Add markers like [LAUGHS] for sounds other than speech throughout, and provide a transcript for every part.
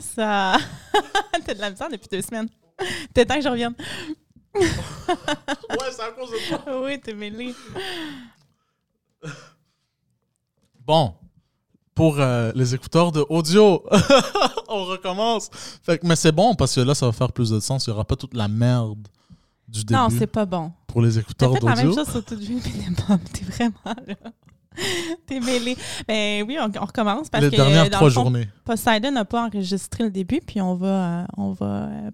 ça? [LAUGHS] T'as de la misère depuis deux semaines. T'es temps que je revienne. Ouais, c'est à cause de toi. [LAUGHS] oui, t'es mêlé. Bon, pour euh, les écouteurs de audio, [LAUGHS] on recommence. Fait que, mais c'est bon parce que là, ça va faire plus de sens. Il n'y aura pas toute la merde du début Non, c'est pas bon. pour les écouteurs fait la même d'audio. chose sur toute vie, mais t'es vraiment là. [LAUGHS] T'es mêlé. Ben oui, on, on recommence parce Les que dernières dans trois le fond, journées. Poseidon n'a pas enregistré le début, puis on va, euh, on va. euh,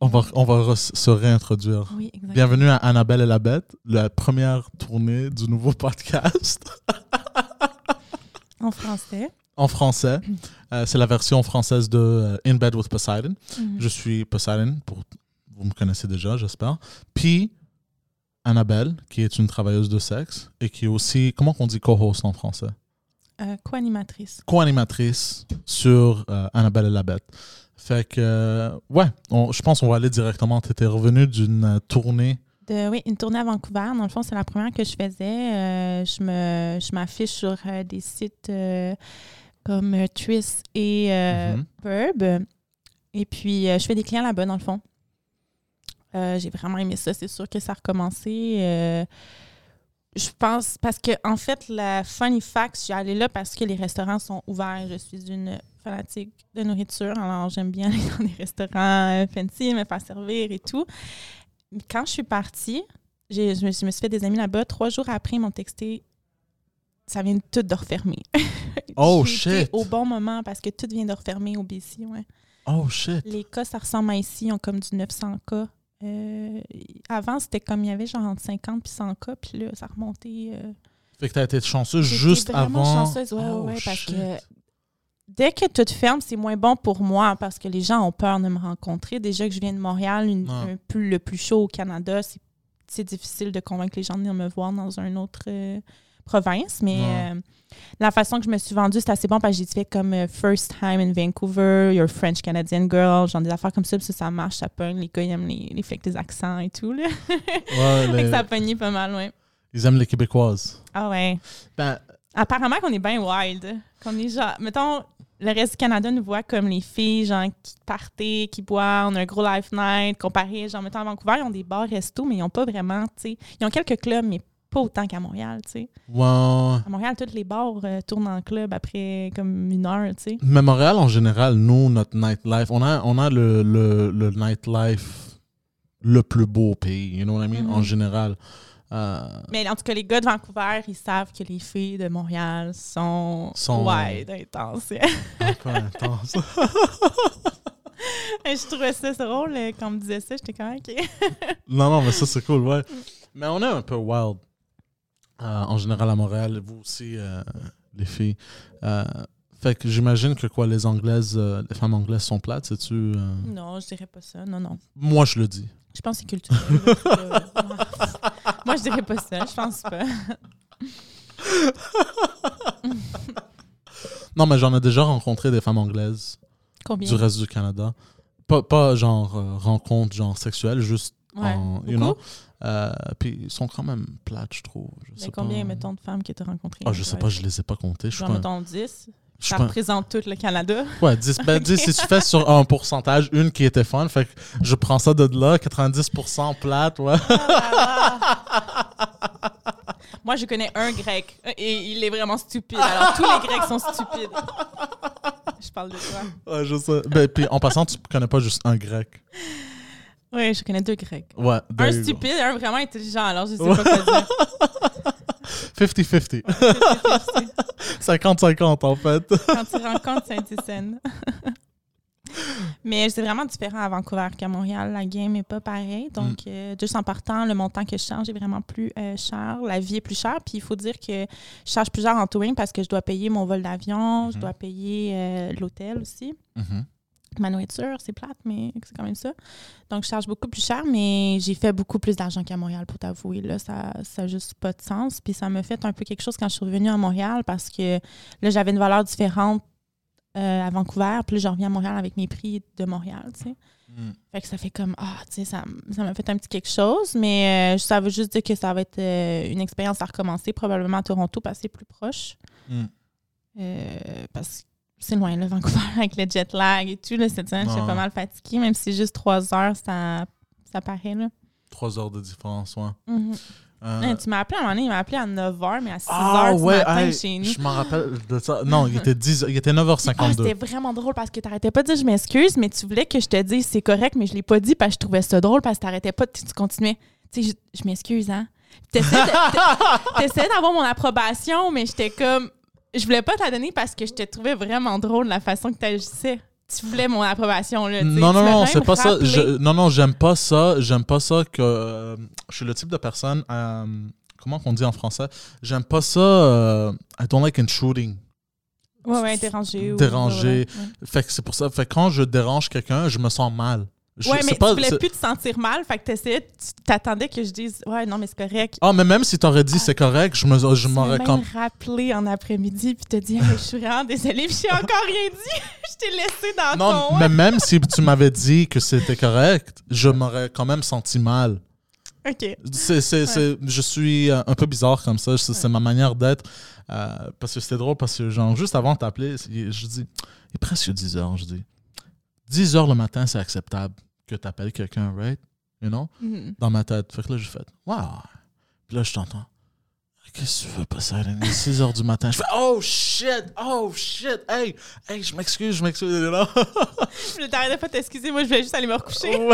On va, on va re- se réintroduire. oui, exactement. Bienvenue à Annabelle et la Bête, la première tournée du nouveau podcast En français. en français. Euh, c'est la version française de euh, In Bed with Poseidon. Mhm. Je suis Poseidon, pour, vous me connaissez déjà, j'espère. Puis Annabelle, qui est une travailleuse de sexe et qui est aussi, comment on dit co-host en français? Euh, Co-animatrice. Co-animatrice sur euh, Annabelle et la Bête. Fait que, euh, ouais, on- je pense qu'on va aller directement. Tu étais revenu d'une euh, tournée. De, oui, une tournée à Vancouver. Dans le fond, c'est la première que je faisais. Je me, je m'affiche sur des sites comme Twist et euh, Mhm. Purb. Et puis, je fais des clients là-bas, dans le fond. Euh, j'ai vraiment aimé ça. C'est sûr que ça a recommencé. Euh, je pense, parce que, en fait, la funny fact, je suis allée là parce que les restaurants sont ouverts. Je suis une fanatique de nourriture. Alors, j'aime bien [LAUGHS] aller dans des restaurants euh, fancy, me faire servir et tout. Mais Quand je suis partie, j'ai- je me, suis fait des amis là-bas. Trois jours après, ils m'ont texté ça vient tout de refermer. [LAUGHS] Oh, shit. Au bon moment parce que tout vient de refermer au BC. Ouais. Oh shit. Les cas, ça ressemble à ici, ils ont comme du 900 cas. Euh, avant, c'était comme il y avait genre entre 50 puis 100 cas, puis là, ça remontait. euh, Fait que tu as été chanceuse juste avant. chanceuse, ouais, Oh, ouais, parce que dès que tout ferme, c'est moins bon pour moi parce que les gens ont peur de me rencontrer. Déjà que je viens de Montréal, une- un plus, le plus chaud au Canada, c'est difficile de convaincre les gens de venir me voir dans une autre euh, province. Mais Ouais. euh, la façon que je me suis vendue, c'est assez bon parce que j'ai fait comme euh, First Time in Vancouver, You're French Canadian Girl, genre des affaires comme ça, puis ça, ça marche, ça pogne. Les gars, ils aiment les, les des accents et tout. Là. Ouais, [LAUGHS] Fait les- que ça pognait pas mal, ouais. Ils aiment les Québécoises. Ah ouais. Ben, Apparemment qu'on est bien wild. Qu'on est genre, mettons, le reste du Canada nous voit comme les filles, genre, qui partaient, qui boivent, on a un gros life night, comparé, genre, mettons, à Vancouver, ils ont des bars, restos, mais ils n'ont pas vraiment, tu sais, ils ont quelques clubs, mais pas autant qu'à Montréal, tu sais. À Montréal, tous les bars euh, tournent en club après comme une heure, tu sais. Mais Montréal, en général, nous, notre nightlife, on a, on a le, le, le nightlife le plus beau au pays, you know what I mean? Mhm. En général. Euh, Mais en tout cas, les gars de Vancouver, ils savent que les filles de Montréal sont, Sont- wide, intenses. un peu [LAUGHS] je trouvais ça drôle euh, quand on me disait ça, j'étais quand même, OK. non, non, mais ça, c'est cool, ouais. Mais on est un peu wild. Euh, en général, à Montréal, vous aussi, euh, les filles. Euh, fait que j'imagine que quoi, les Anglaises, euh, les femmes anglaises sont plates, sais-tu? euh? Non, je dirais pas ça. Non, non. Moi, je le dis. Je pense que c'est culturel. [LAUGHS] Moi, je dirais pas ça. Je pense pas. [LAUGHS] Non, mais j'en ai déjà rencontré des femmes anglaises Combien? du reste du Canada. Pas, pas genre euh, rencontre genre sexuelle, juste Ouais. en, you know? Euh, puis ils sont quand même plates, je trouve. Je Mais combien, pas. mettons, de femmes tu as rencontrées? Ah, je sais pas, je les ai pas comptées. Je Genre, pas- mettons, 10. je suis Ça pas- représente tout le Canada. Ouais, 10, ben [LAUGHS] 10, si tu fais sur un pourcentage, une qui était fun, fait que je prends ça de là, 90% plate, ouais. Moi, je connais un grec et il est vraiment stupide. Alors, tous les grecs sont stupides. Je parle de toi. Ouais, je sais. Ben, puis en passant, tu connais pas juste un grec. Oui, je connais deux grecs. Ouais, Un stupide et un vraiment intelligent. Alors, je sais pas quoi dire. [LAUGHS] 50-50. 50-50 [LAUGHS] en fait. Quand tu rencontres Saint-Hyacinthe. Mais c'est vraiment différent à Vancouver qu'à Montréal. La game n'est pas pareille. Donc, euh, juste en partant, le montant que je charge est vraiment plus euh, cher. La vie est plus chère. Puis, il faut dire que je charge plus cher en touring parce que je dois payer mon vol d'avion, je Mhm. dois payer euh, l'hôtel aussi. Mhm. Ma nourriture, c'est plate, mais c'est quand même ça. Donc, je charge beaucoup plus cher, mais j'ai fait beaucoup plus d'argent qu'à Montréal, pour t'avouer. Là, ça n'a juste pas de sens. Puis ça me fait un peu quelque chose quand je suis revenue à Montréal parce que là, j'avais une valeur différente euh, à Vancouver. Puis là, je reviens à Montréal avec mes prix de Montréal, tu sais. Mm. Fait que ça fait comme, ah, tu sais, ça m'a fait un petit quelque chose, mais euh, ça veut juste dire que ça va être euh, une expérience à recommencer, probablement à Toronto, parce que c'est plus proche. Mm. Parce que c'est loin, là, Vancouver, [LAUGHS] avec le jet lag et tout. Là, cette semaine, j'étais pas mal fatiguée. Même si c'est juste trois heures, ça, ça paraît, là. Trois heures de différence, ouais. Mhm. Euh, Ouais, tu m'as appelé à un moment donné, il m'a appelé à 9h, mais à 6h ah du ouais, matin hey, chez nous. je m'en rappelle de ça. Non, il était, 10, il était Ah, 9h52. c'était vraiment drôle parce que t'arrêtais pas de dire je m'excuse, mais tu voulais que je te dise c'est correct, mais je l'ai pas dit parce que je trouvais ça drôle parce que t'arrêtais pas, tu, tu continuais. Tu sais, je, je m'excuse, hein. T'essayais [LAUGHS] d'avoir mon approbation, mais j'étais comme. Je voulais pas te la donner parce que je te trouvais vraiment drôle la façon que t'agissais. Tu voulais mon approbation, là. tu. Non, Tu non, non, c'est pas ça. Je- non, non, j'aime pas ça. J'aime pas ça que. euh, je suis le type de personne. euh, comment qu'on dit en français? J'aime pas ça. euh, I don't like intruding. Ouais, ouais, dérangé. ou- Déranger. ouais, ouais. Fait que c'est pour ça. Fait que quand je dérange quelqu'un, je me sens mal. Je- Ouais, mais pas- tu voulais plus te sentir mal, fait que t'essayais, tu t'attendais que je dise Ouais, non, mais c'est correct. Ah, mais même si t'aurais dit c'est correct, je me- je m'aurais comme. rappelé en après-midi puis te dit je suis vraiment désolée puis j'ai encore rien dit. [LAUGHS] je t'ai laissé dans Non, ton. mais même si tu m'avais dit que c'était correct, je m'aurais quand même senti mal. Ok. C'est, c'est, c'est- je suis euh, un peu bizarre comme ça. C'est, ma manière d'être. Euh, parce que c'était drôle, parce que genre, juste avant de t'appeler, je dis, il est presque 10 heures, je dis. 10 heures le matin, c'est acceptable que tu appelles quelqu'un, right? You know? Mhm. Dans ma tête. Fait que là, j'ai fait, wow. Puis là, je t'entends. Qu'est-ce que tu veux passer à 6 heures du matin? Je fais, oh shit, oh shit, hey, hey, je m'excuse, je m'excuse. know? [LAUGHS] Je t'arrêtais pas de t'excuser, moi je voulais juste aller me recoucher. [LAUGHS]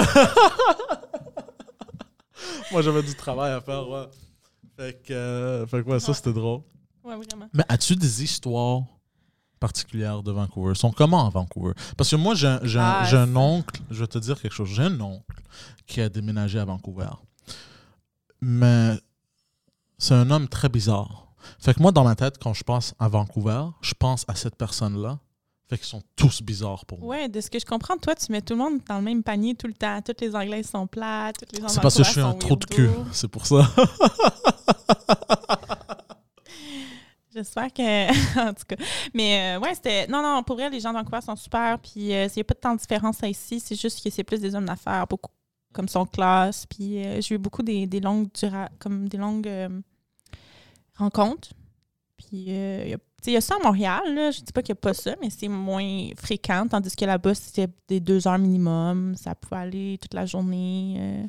Moi, j'avais du travail à faire, ouais. Fait que, euh, fait que ouais, ça, c'était drôle. Ouais, vraiment. Mais as-tu des histoires particulières de Vancouver? Ils sont comment à Vancouver? Parce que moi, j'ai un, Ah, un oncle, je vais te dire quelque chose, j'ai un oncle qui a déménagé à Vancouver. Mais c'est un homme très bizarre. Fait que moi, dans ma tête, quand je pense à Vancouver, je pense à cette personne-là. Fait qu'ils sont tous bizarres pour moi. Ouais, de ce que je comprends, toi, tu mets tout le monde dans le même panier tout le temps. Toutes les Anglaises sont plates, toutes les C'est parce que je suis un trou de cul. C'est pour ça. [LAUGHS] J'espère que. [LAUGHS] en tout cas. Mais euh, ouais, c'était. Non, non, pour vrai, les gens de Vancouver sont super. Puis euh, il n'y a pas de tant de différence ici. C'est juste que c'est plus des hommes d'affaires, beaucoup comme son classe. Puis euh, j'ai eu beaucoup des, des longues dura- comme des longues euh, rencontres. Puis il y a- ça à Montréal, là. Je dis pas qu'il n'y a pas ça, mais c'est moins fréquent. Tandis que là-bas, c'était des deux heures minimum. Ça pouvait aller toute la journée.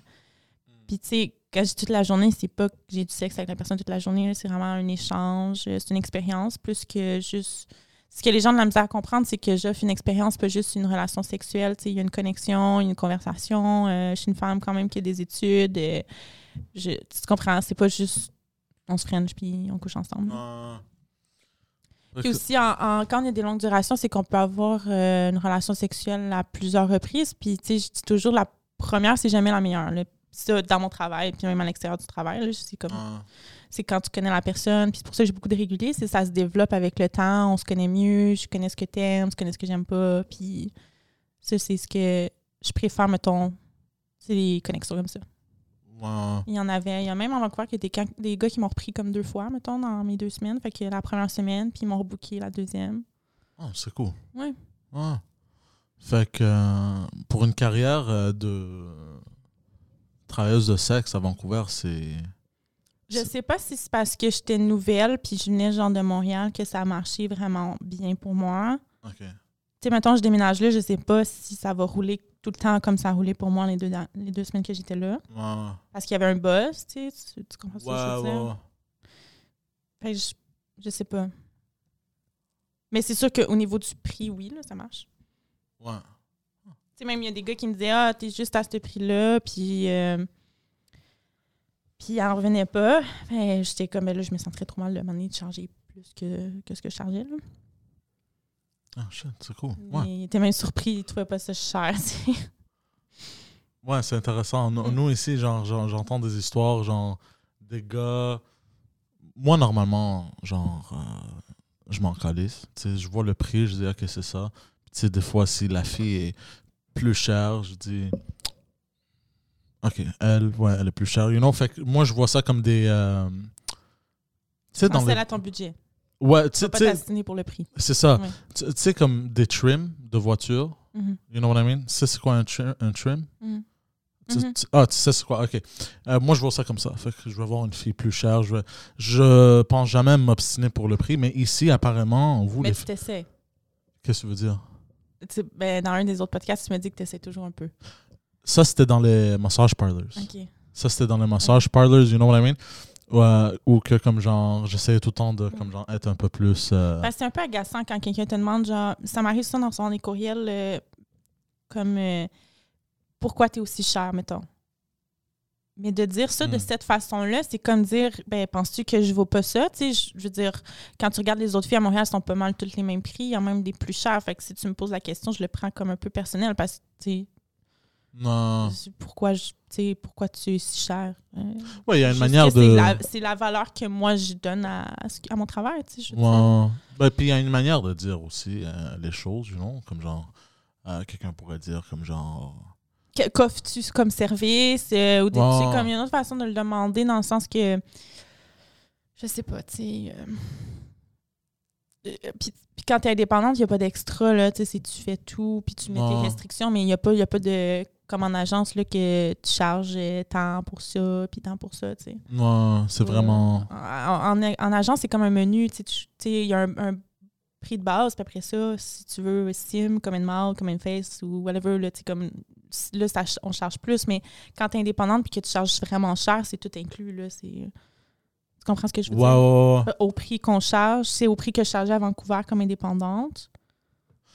Puis tu sais, quand je toute la journée, c'est pas que j'ai du sexe avec la personne toute la journée. C'est vraiment un échange. euh, C'est une expérience plus que juste. Ce que les gens ont de la misère à comprendre, c'est que j'offre une expérience, pas juste une relation sexuelle. Il y a une connexion, une conversation. euh, je suis une femme quand même qui a des études. euh, je- tu comprends? C'est pas juste on se french puis on couche ensemble. Puis aussi, en, en- quand il y a des longues durations, c'est qu'on peut avoir euh, une relation sexuelle à plusieurs reprises. Puis, tu sais, je dis toujours, la première, c'est jamais la meilleure. là. Ça, dans mon travail, puis même à l'extérieur du travail, c'est comme, Ah. c'est quand tu connais la personne. Puis c'est pour ça que j'ai beaucoup de réguliers, c'est ça se développe avec le temps. On se connaît mieux, je connais ce que t'aimes, je connais ce que j'aime pas. Puis ça, c'est ce que je préfère, mettons, c'est des connexions comme ça. Il y en avait. Il y a même en Vancouver qu'il y a des, gars qui m'ont repris comme deux fois, mettons, dans mes deux semaines. Fait que la première semaine, puis ils m'ont rebooké la deuxième. Ah, c'est cool. Ouais. Ouais. Fait que euh, pour une carrière euh, de travailleuse de sexe à Vancouver, c'est. Je sais pas si c'est parce que j'étais nouvelle puis je venais genre de Montréal que ça a marché vraiment bien pour moi. Ok. Tu sais, mettons, je déménage là, je sais pas si ça va rouler tout le temps comme ça a roulé pour moi les deux, les deux semaines que j'étais là. Ouais, Parce qu'il y avait un buzz, tu sais, tu, tu comprends ce que je veux ouais. dire? Fait que je, je sais pas. Mais c'est sûr qu'au niveau du prix, oui, là, ça marche. Ouais. Sais, même il y a des gars qui me disaient Ah, t'es juste à ce prix-là, puis. euh, puis elle en revenait pas. Fait, j'étais comme, Ben là, je me sentirais trop mal de m'amener de charger plus que, que ce que je chargeais. Là. Ah, shit, c'est cool. Ouais, il était même surpris, il trouvait pas ça cher. [LAUGHS] ouais c'est intéressant. Nous, Mm. nous, ici, genre, j'entends des histoires, genre, des gars. Moi, normalement, genre, euh, je m'en calisse. Tu sais, je vois le prix, je dis, ok, c'est ça. Tu sais, des fois, si la fille est plus chère, je dis, ok, elle, ouais, elle est plus chère. You know, fait que moi, je vois ça comme des. euh, tu sais, dans les. à ton budget. Ouais, tu sais- pas t'assiner pour le prix. c'est ça. Tu sais, comme des trims de voiture. Mhm. You know what I mean? Tu sais, c'est quoi un, tri- un trim? Mhm. Tu- tu- ah, tu sais c'est quoi? OK. Euh, moi, je vois ça comme ça. Fait que je vais avoir une fille plus chère. Je, vais, je pense jamais m'obstiner pour le prix, mais ici, apparemment, vous, Mais les tu t'essaies. Qu'est-ce que tu veux dire? Tu ben, dans un des autres podcasts, tu me dis que tu essaies toujours un peu. Ça, c'était dans les massage parlors. Ça, c'était dans les massage parlors, you know what I mean? Ou, euh, ou que, comme genre, j'essayais tout le temps de, comme genre, être un peu plus. euh, Ben, c'est un peu agaçant quand quelqu'un te demande, genre, ça m'arrive ça dans son des courriels, euh, comme pourquoi tu es aussi cher, mettons? Mais de dire ça de Hmm. cette façon-là, c'est comme dire, ben, penses-tu que je vaux pas ça? Tu sais, je- je veux dire, quand tu regardes les autres filles à Montréal, elles sont pas mal toutes les mêmes prix. Il y en a même des plus chères. Fait que si tu me poses la question, je le prends comme un peu personnel parce que, tu sais, non. pourquoi, je- pourquoi tu es si cher? Euh, Ouais, il y a une manière c'est de. la- C'est la, valeur que moi, je donne à, à mon travail, tu sais. je. Ben, puis il y a une manière de dire aussi euh, les choses, you know? Comme genre, euh, quelqu'un pourrait dire comme genre. Qu'offres-tu comme service? euh, ou des, tu sais, Ouais. comme il y a une autre façon de le demander dans le sens que. Je sais pas, tu sais. euh, euh, puis, puis quand tu es indépendante, il n'y a pas d'extra, là. Tu sais, tu fais tout, puis tu mets tes restrictions, mais il n'y a, pas- il y a pas de. Comme en agence, là, que tu charges tant pour ça, puis tant pour ça, tu sais. Ouais, c'est vraiment. En, en- en agence, c'est comme un menu. Tu sais, il y a un, un prix de base, puis après ça, si tu veux Sim, comme une mall, comme une face ou whatever, là, tu sais, comme, là ça on charge plus. Mais quand tu es indépendante puis que tu charges vraiment cher, c'est tout inclus. Là, c'est... Tu comprends ce que je veux dire? Au prix qu'on charge, c'est au prix que je chargeais à Vancouver comme indépendante.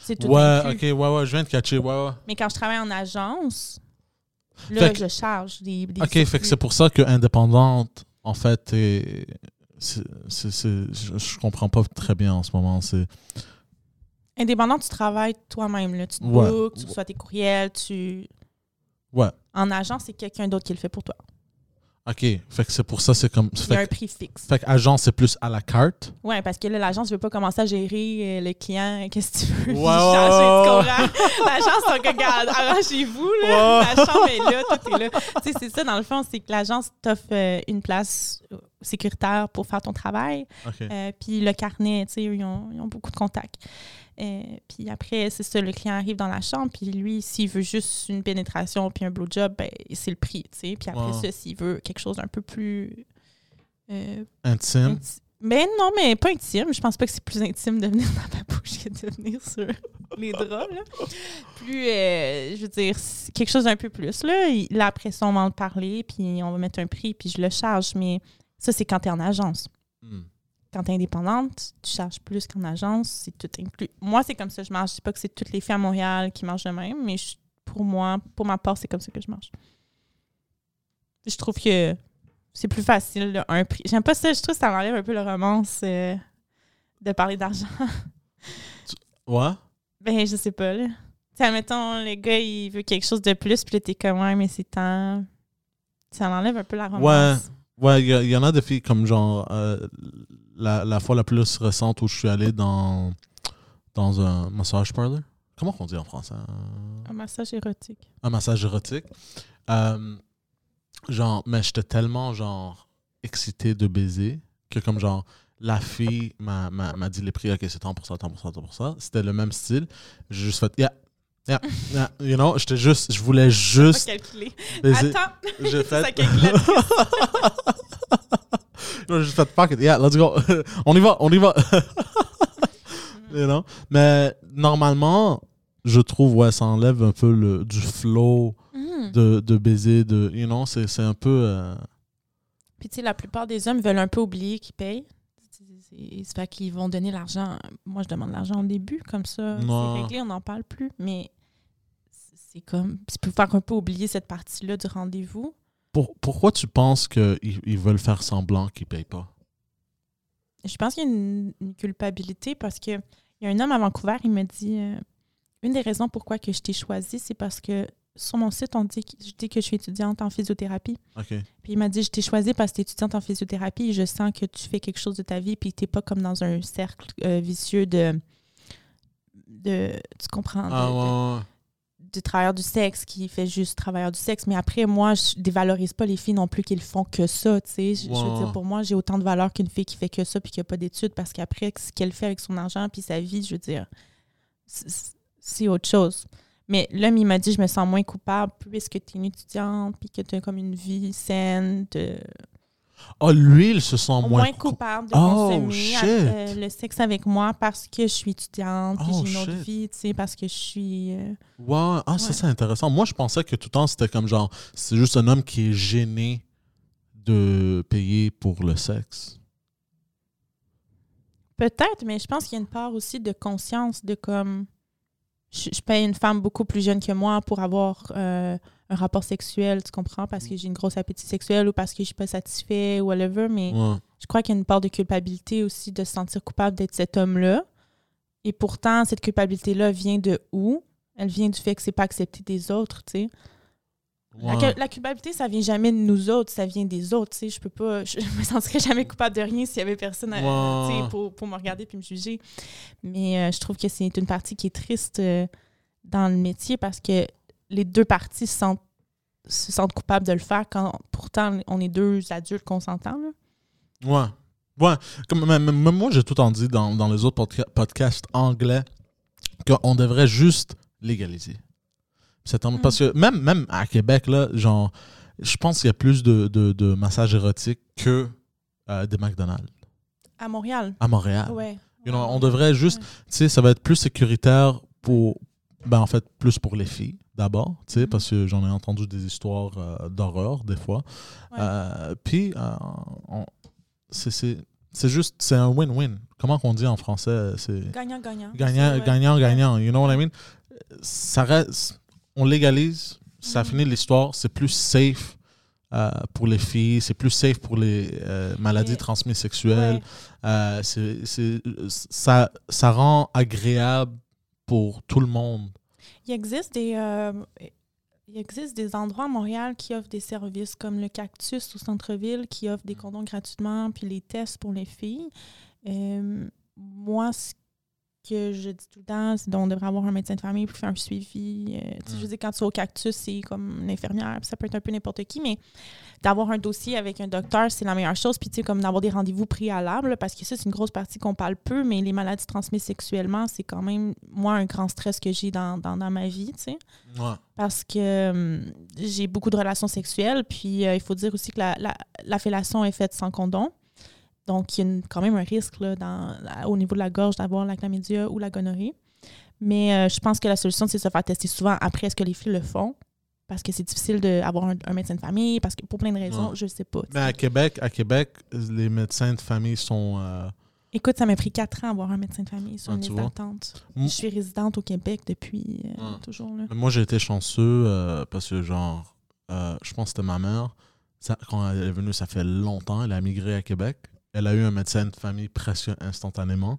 C'est tout Ouais, inclus. ok, ouais, ouais, je viens de catcher, ouais, ouais. Mais quand je travaille en agence, là, que- je charge des, des Ok, fait que c'est pour ça que indépendante, en fait, c'est- je, je comprends pas très bien en ce moment. C'est, Indépendant, tu travailles toi-même. Là. Tu te Ouais. bookes, tu reçois tes courriels, tu... ouais, En agence, c'est quelqu'un d'autre qui le fait pour toi. ok, fait que c'est pour ça, c'est comme. Il y a un prix fixe. fait que agent, c'est plus à la carte. Oui, parce que là, l'agence ne veut pas commencer à gérer euh, le client. Qu'est-ce que tu veux? Ouais, [LAUGHS] ouais, ouais, tu ouais. comprends? [LAUGHS] L'agence, c'est comme, regarde, arrangez-vous. Là. Ouais. La chambre est là, tout est là. tu sais, c'est ça, dans le fond, c'est que l'agence t'offre euh, une place euh, sécuritaire pour faire ton travail. Ok. Euh, puis le carnet, tu sais, eux, ils ont, ils ont beaucoup de contacts. Euh, puis après, c'est ça, le client arrive dans la chambre, puis lui, s'il veut juste une pénétration puis un blowjob, ben, c'est le prix, tu sais. Puis après ça, s'il veut quelque chose d'un peu plus... euh, Intime. inti- mais non, mais pas intime. Je pense pas que c'est plus intime de venir dans ma bouche que de venir sur les draps, là. Plus, euh, je veux dire, quelque chose d'un peu plus, là. Là, après ça, on va en parler, puis on va mettre un prix, puis je le charge. Mais ça, c'est quand tu es en agence Hmm. Quand tu es indépendante, tu charges plus qu'en agence, c'est tout inclus. Moi, c'est comme ça que je marche. Je dis pas que c'est toutes les filles à Montréal qui marchent de même, mais je- pour moi, pour ma part, c'est comme ça que je marche. Je trouve que c'est plus facile, là, un prix. J'aime pas ça, je trouve que ça enlève un peu le romance euh, de parler d'argent. Ouais? ben, je sais pas, là. Tu sais, admettons, le gars, il veut quelque chose de plus, puis là, t'es comme, ouais, mais c'est tant... Ça enlève un peu la romance. Ouais, il y, a- il y en a des filles comme genre euh, la, la fois la plus récente où je suis allé dans, dans un massage parlor? Comment on dit en français? Un- Un massage érotique. Un massage érotique. Euh, genre, mais j'étais tellement genre excité de baiser que comme genre la fille m'a, m'a, m'a dit les prix, ok, c'est tant pour ça, tant pour ça, tant pour ça. C'était le même style. J'ai juste fait, yeah, yeah, yeah. You know, j'étais juste, je voulais Pas juste calculé. baiser. Attends, J'ai [LAUGHS] ça fait. J'ai [LAUGHS] [LAUGHS] juste fait fuck it, yeah, let's go. [LAUGHS] on y va, on y va. [LAUGHS] you know? Mais normalement, je trouve, ouais, ça enlève un peu le, du flow Mhm. de, de baiser, de, you know, c'est, c'est un peu. euh, Puis, tu sais, la plupart des hommes veulent un peu oublier qu'ils payent. C'est- fait qu'ils vont donner l'argent. Moi, je demande l'argent au début, comme ça. Non. C'est réglé, on n'en parle plus. Mais c'est c'est comme. C'est pour faire un peu oublier cette partie-là du rendez-vous. Pour- pourquoi tu penses qu'ils ils veulent faire semblant qu'ils payent pas? Je pense qu'il y a une, une culpabilité parce que il y a un homme à Vancouver, il me dit euh, une des raisons pourquoi que je t'ai choisi, c'est parce que sur mon site, on dit que, je dis que je suis étudiante en physiothérapie. OK. Puis il m'a dit, je t'ai choisi parce que tu es étudiante en physiothérapie et je sens que tu fais quelque chose de ta vie puis tu n'es pas comme dans un cercle euh, vicieux de, de... Tu comprends? de- Ah, ouais. De travailleur du sexe qui fait juste travailleur du sexe. Mais après, moi, je dévalorise pas les filles non plus qui le font que ça. Tu sais, Je- je veux dire, pour moi, j'ai autant de valeur qu'une fille qui fait que ça puis qui a pas d'études parce qu'après, ce qu'elle fait avec son argent puis sa vie, je veux dire, c'est c'est autre chose. Mais l'homme, il m'a dit, je me sens moins coupable puisque tu es une étudiante puis que tu as comme une vie saine. De... Oh, lui, il se sent moins, moins cou- coupable de Oh, consommer shit. euh, le sexe avec moi parce que je suis étudiante, Oh, j'ai une autre vie, tu sais, parce que je suis... euh, Ouais, ah, ça c'est intéressant. Moi, je pensais que tout le temps, c'était comme genre, c'est juste un homme qui est gêné de payer pour le sexe. Peut-être, mais je pense qu'il y a une part aussi de conscience de comme... Je, je paye une femme beaucoup plus jeune que moi pour avoir euh, un rapport sexuel, tu comprends, parce que j'ai une grosse appétit sexuel ou parce que je suis pas satisfait ou whatever, mais... Ouais. je crois qu'il y a une part de culpabilité aussi de se sentir coupable d'être cet homme-là. Et pourtant, cette culpabilité-là vient de où? Elle vient du fait que c'est pas accepté des autres, tu sais. La, Ouais. la culpabilité, ça vient jamais de nous autres, ça vient des autres. Je peux pas... Je me sentirais jamais coupable de rien s'il y avait personne à- Ouais. pour, pour me regarder puis me juger. Mais euh, je trouve que c'est une partie qui est triste euh, dans le métier parce que les deux parties se sentent, se sentent coupables de le faire quand pourtant on est deux adultes consentants, là. Ouais. Ouais. Comme, même, même moi, j'ai tout en dit dans, dans les autres podca- podcasts anglais qu'on devrait juste légaliser. Mm. Parce que même, même à Québec, là, genre, je pense qu'il y a plus de, de, de massages érotiques que euh, des McDonald's. À Montréal. À Montréal. Ouais. You know, on devrait juste, Ouais. tu sais, ça va être plus sécuritaire pour, ben en fait, plus pour les filles d'abord, tu sais, Mhm. parce que j'en ai entendu des histoires euh, d'horreur des fois. Ouais. Euh, puis, c'est- c'est juste, c'est un win-win. Comment qu'on dit en français C'est Gagnant-gagnant. gagnant, C'est- ouais. gagnant, gagnant. You know what I mean? Ça reste, on légalise, ça Mhm. finit l'histoire, c'est plus safe. euh, pour les filles, c'est plus safe pour les euh, maladies transmises sexuelles. Euh, ça, ça rend agréable pour tout le monde. Il existe des. il existe des endroits à Montréal qui offrent des services comme le Cactus au centre-ville qui offre des condoms gratuitement puis les tests pour les filles. Moi, ce que je dis tout le temps, c'est qu'on devrait avoir un médecin de famille pour faire un suivi. Euh, tu sais, Mm. Je veux dire, quand tu es au Cactus, c'est comme une infirmière, ça peut être un peu n'importe qui, mais d'avoir un dossier avec un docteur, c'est la meilleure chose. Puis, tu sais, comme d'avoir des rendez-vous préalables, parce que ça, c'est une grosse partie qu'on parle peu, mais les maladies transmises sexuellement, c'est quand même, moi, un grand stress que j'ai dans, dans, dans ma vie, tu sais Ouais. parce que hum, j'ai beaucoup de relations sexuelles. Puis euh, il faut dire aussi que la, la, la fellation est faite sans condom. Donc, il y a une- quand même un risque là, dans, au niveau de la gorge d'avoir la chlamydia ou la gonorrhée. Mais euh, je pense que la solution, c'est de se faire tester souvent après est-ce que les filles le font. Parce que c'est difficile d'avoir un, un médecin de famille, parce que pour plein de raisons, Ouais. je sais pas. Mais sais. à Québec, à Québec, les médecins de famille sont. euh, Écoute, ça m'a pris quatre ans d'avoir un médecin de famille sur Ah, une liste d'attente. Je suis résidente au Québec depuis euh, toujours. Là. Moi, j'ai été chanceux parce que, genre, je pense que c'était ma mère. Ça- quand elle est venue, ça fait longtemps. Elle a migré à Québec. Elle a eu un médecin de famille presque instantanément.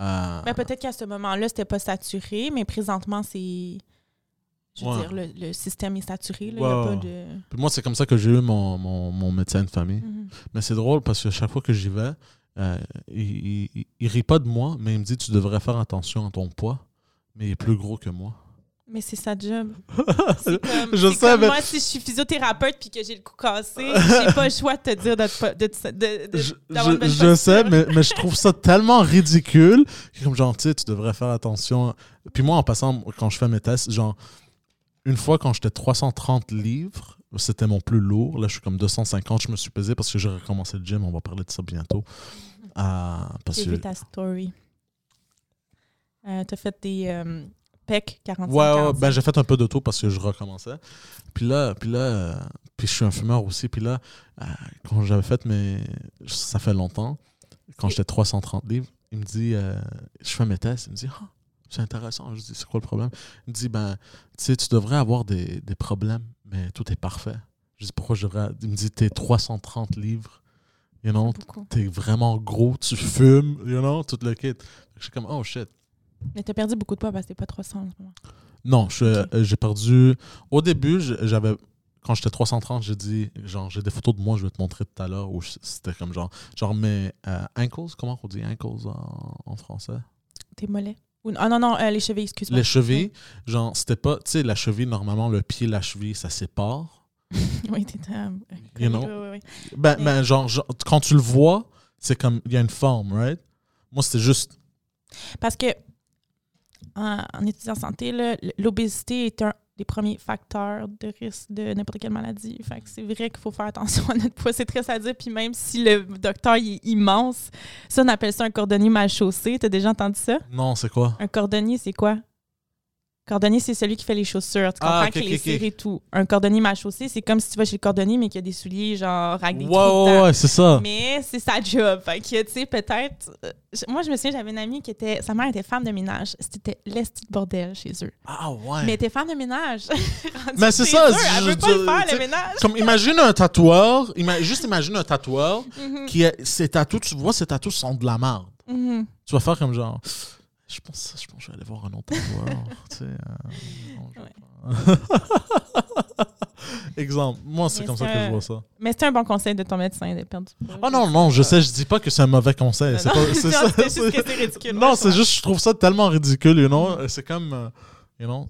Euh, Ben, peut-être qu'à ce moment-là, c'était pas saturé, mais présentement, c'est. Je veux Ouais. dire, le, le système est saturé. Là, il Ouais, y a pas ouais. de. puis moi, c'est comme ça que j'ai eu mon, mon, mon médecin de famille. Mhm. Mais c'est drôle parce que chaque fois que j'y vais, euh, il, il, il- il rit pas de moi, mais il me dit Tu devrais faire attention à ton poids, mais il est plus gros que moi. Mais c'est sa job. [LAUGHS] Comme, Je sais, comme mais- Moi, si je suis physiothérapeute puis que j'ai le cou cassé, j'ai pas le choix de te dire de, de, de, de- je, sais, mais, mais je trouve ça tellement ridicule. Comme genre, tu sais, tu devrais faire attention. Puis moi, en passant, quand je fais mes tests, genre, une fois quand j'étais 330 livres, c'était mon plus lourd. Là, je suis comme 250. Je me suis pesé parce que j'ai recommencé le gym. On va parler de ça bientôt. Parce J'ai vu ta story. Euh, T'as fait des euh, PEC 45 Ouais, ouais, 45. ben j'ai fait un peu de parce que je recommençais. Puis là, puis là, euh, puis je suis un fumeur aussi. Puis là, euh, quand j'avais fait mes. Ça fait longtemps, quand j'étais 330 livres, il me dit euh, Je fais mes tests. Il me dit Ah, c'est intéressant. Je dis C'est quoi le problème? Il me dit Ben, tu sais, tu devrais avoir des, des problèmes, mais tout est parfait. Je dis Pourquoi je devrais? Il me dit T'es 330 livres. You know, t'es vraiment gros, tu fumes, you know, tout le kit. Je suis comme Oh shit. Mais t'as perdu beaucoup de poids parce que t'es pas 300 en ce moment. Non, euh, j'ai perdu. Au début, j'avais. Quand j'étais 330, j'ai dit, genre, j'ai des photos de moi, je vais te montrer tout à l'heure, où c'était comme genre, genre mes euh, ankles, comment on dit ankles en, en français? Tes mollets. Ah non, non, euh, les chevilles, excuse-moi. Les chevilles, genre, c'était pas, tu sais, la cheville, normalement, le pied, la cheville, ça sépare. [LAUGHS] oui, t'es un. You know? Oui, oui, oui. Ben, Mais- ben genre, genre, quand tu le vois, c'est comme, il y a une forme, right? Moi, c'était juste, Parce que en, en étudiant en santé, l'obésité est un, les premiers facteurs de risque de n'importe quelle maladie. Fait que c'est vrai qu'il faut faire attention à notre poids. C'est très dire. Puis même si le docteur il est immense, ça, on appelle ça un cordonnier mal chaussé. T'as déjà entendu ça? Non, c'est quoi? Un cordonnier, c'est quoi? Cordonnier, c'est celui qui fait les chaussures. Tu comprends Ah, les ok, ok. cire et tout. Un cordonnier mal chaussé, c'est comme si tu vas chez le cordonnier, mais qu'il y a des souliers, genre, avec des Ouais, trous ouais, c'est ça. Mais c'est sa job. Fait que, tu sais, peut-être. euh, je- Moi, je me souviens, j'avais une amie qui était. Sa mère était femme de ménage. C'était l'esti de bordel chez eux. Ah, ouais. Mais elle était femme de ménage. [LAUGHS] Mais c'est ça, eux, je- Elle veut je- pas le faire, le ménage. Comme imagine un tatoueur, ima- juste imagine un tatoueur [LAUGHS] Mhm, qui a ses tatous, tu vois, ses tatous sont de la merde. mhm. Tu vas faire comme genre, je pense, je pense que je vais aller voir un autre [LAUGHS] tatoueur. tu sais, euh. [LAUGHS] Exemple, moi c'est comme ça c'est que je vois ça. Mais c'était un bon conseil de ton médecin de perdre du poids. Ah non, non, je sais, je dis pas que c'est un mauvais conseil. C'est c'est juste c'est- que c'est ridicule. Non, c'est je juste, je trouve ça tellement ridicule, you know. C'est comme, euh, you know.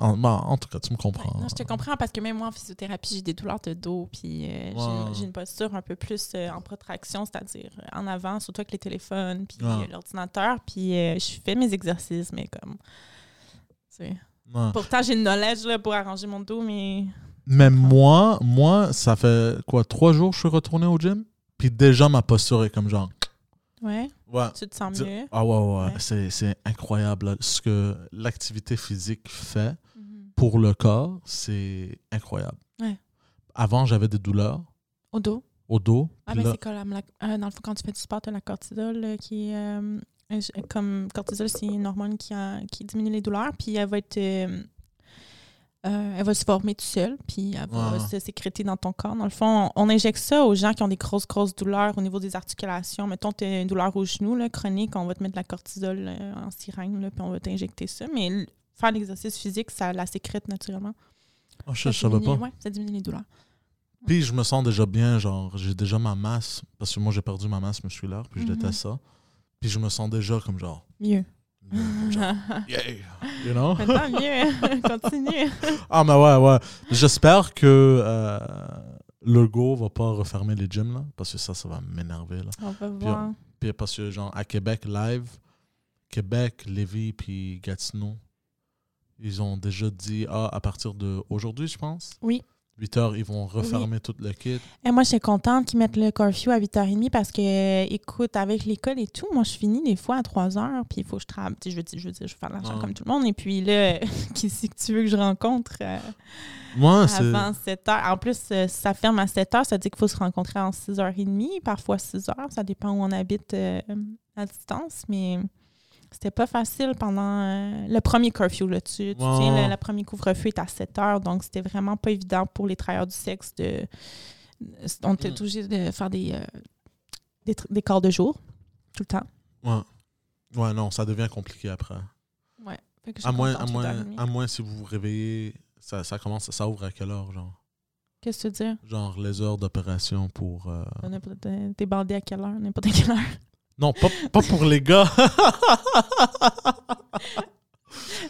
En, ben, en tout cas, tu me comprends. Ouais, non, je te comprends parce que même moi en physiothérapie, j'ai des douleurs de dos, puis euh, j'ai une- Ouais. j'ai une posture un peu plus euh, en protraction, c'est-à-dire en avant, surtout avec les téléphones, puis euh, l'ordinateur, puis euh, je fais mes exercices, mais comme. Pourtant, j'ai le knowledge là, pour arranger mon dos, mais. Mais moi, moi, ça fait quoi, trois jours que je suis retourné au gym? Puis déjà, ma posture est comme genre. Ouais, Ouais. tu te sens mieux? Ah ouais, ouais, Ouais. C'est, incroyable. là. Ce que l'activité physique fait. Pour le corps, c'est incroyable. Ouais. Avant, j'avais des douleurs Au dos? au dos. Ah, ben là- c'est comme la- euh, dans le fond, quand tu fais du sport, tu as la cortisol là, qui euh, euh, comme cortisol, c'est une hormone qui, a- qui diminue les douleurs, puis elle va être. euh, euh, elle va se former tout seule, puis elle va se sécréter dans ton corps. Dans le fond, on, on injecte ça aux gens qui ont des grosses, grosses douleurs au niveau des articulations. Mettons, tu as une douleur au genou là, chronique, on va te mettre de la cortisol euh, en sirène, là, puis on va t'injecter ça. Mais faire l'exercice physique, ça la sécrète naturellement. Ah, je, Ça je savais diminue- pas. ouais, ça diminue les douleurs. Puis je me sens déjà bien, genre, j'ai déjà ma masse, parce que moi j'ai perdu ma masse musculaire, puis je Mhm. déteste ça. Puis je me sens déjà comme genre, Mieux. comme genre, [LAUGHS] yeah, you know? Tant mieux. [LAUGHS] Continue. Ah, mais ouais, ouais. J'espère que euh, le Go va pas refermer les gyms, là, parce que ça, ça va m'énerver, là. On va Puis, voir. Puis parce que, genre, à Québec, live, Québec, Lévis, puis Gatineau, ils ont déjà dit, ah, à partir d'aujourd'hui, je pense, Oui. 8 heures, ils vont refermer tout le kit. Et moi, je suis contente qu'ils mettent le curfew à 8h30 parce que, écoute, avec l'école et tout, moi, je finis des fois à 3h, puis il faut que je travaille. Je veux dire, je veux dire, je veux faire de l'argent Ouais. comme tout le monde. Et puis là, [LAUGHS] qui c'est que tu veux que je rencontre euh, Moi, avant 7h? En plus, euh, si ça ferme à 7h, ça dit qu'il faut se rencontrer en 6h30, parfois 6h. Ça dépend où on habite euh, à distance, mais c'était pas facile pendant euh, le premier curfew. Là. Tu, tu tiens, le, le premier couvre-feu est à 7h, donc c'était vraiment pas évident pour les travailleurs du sexe de. On était Mm. obligé de faire des, euh, des, des quarts de jour, tout le temps. Ouais. Ouais, non, ça devient compliqué après. Ouais. Fait que À moins, à, moins, 8h30. à moins si vous vous réveillez, ça, ça commence, ça ouvre à quelle heure, genre? Qu'est-ce que tu veux dire? Genre les heures d'opération pour. euh, N'importe- T'es bandé à quelle heure? N'importe quelle heure. Non, pas, pas pour les gars. [LAUGHS]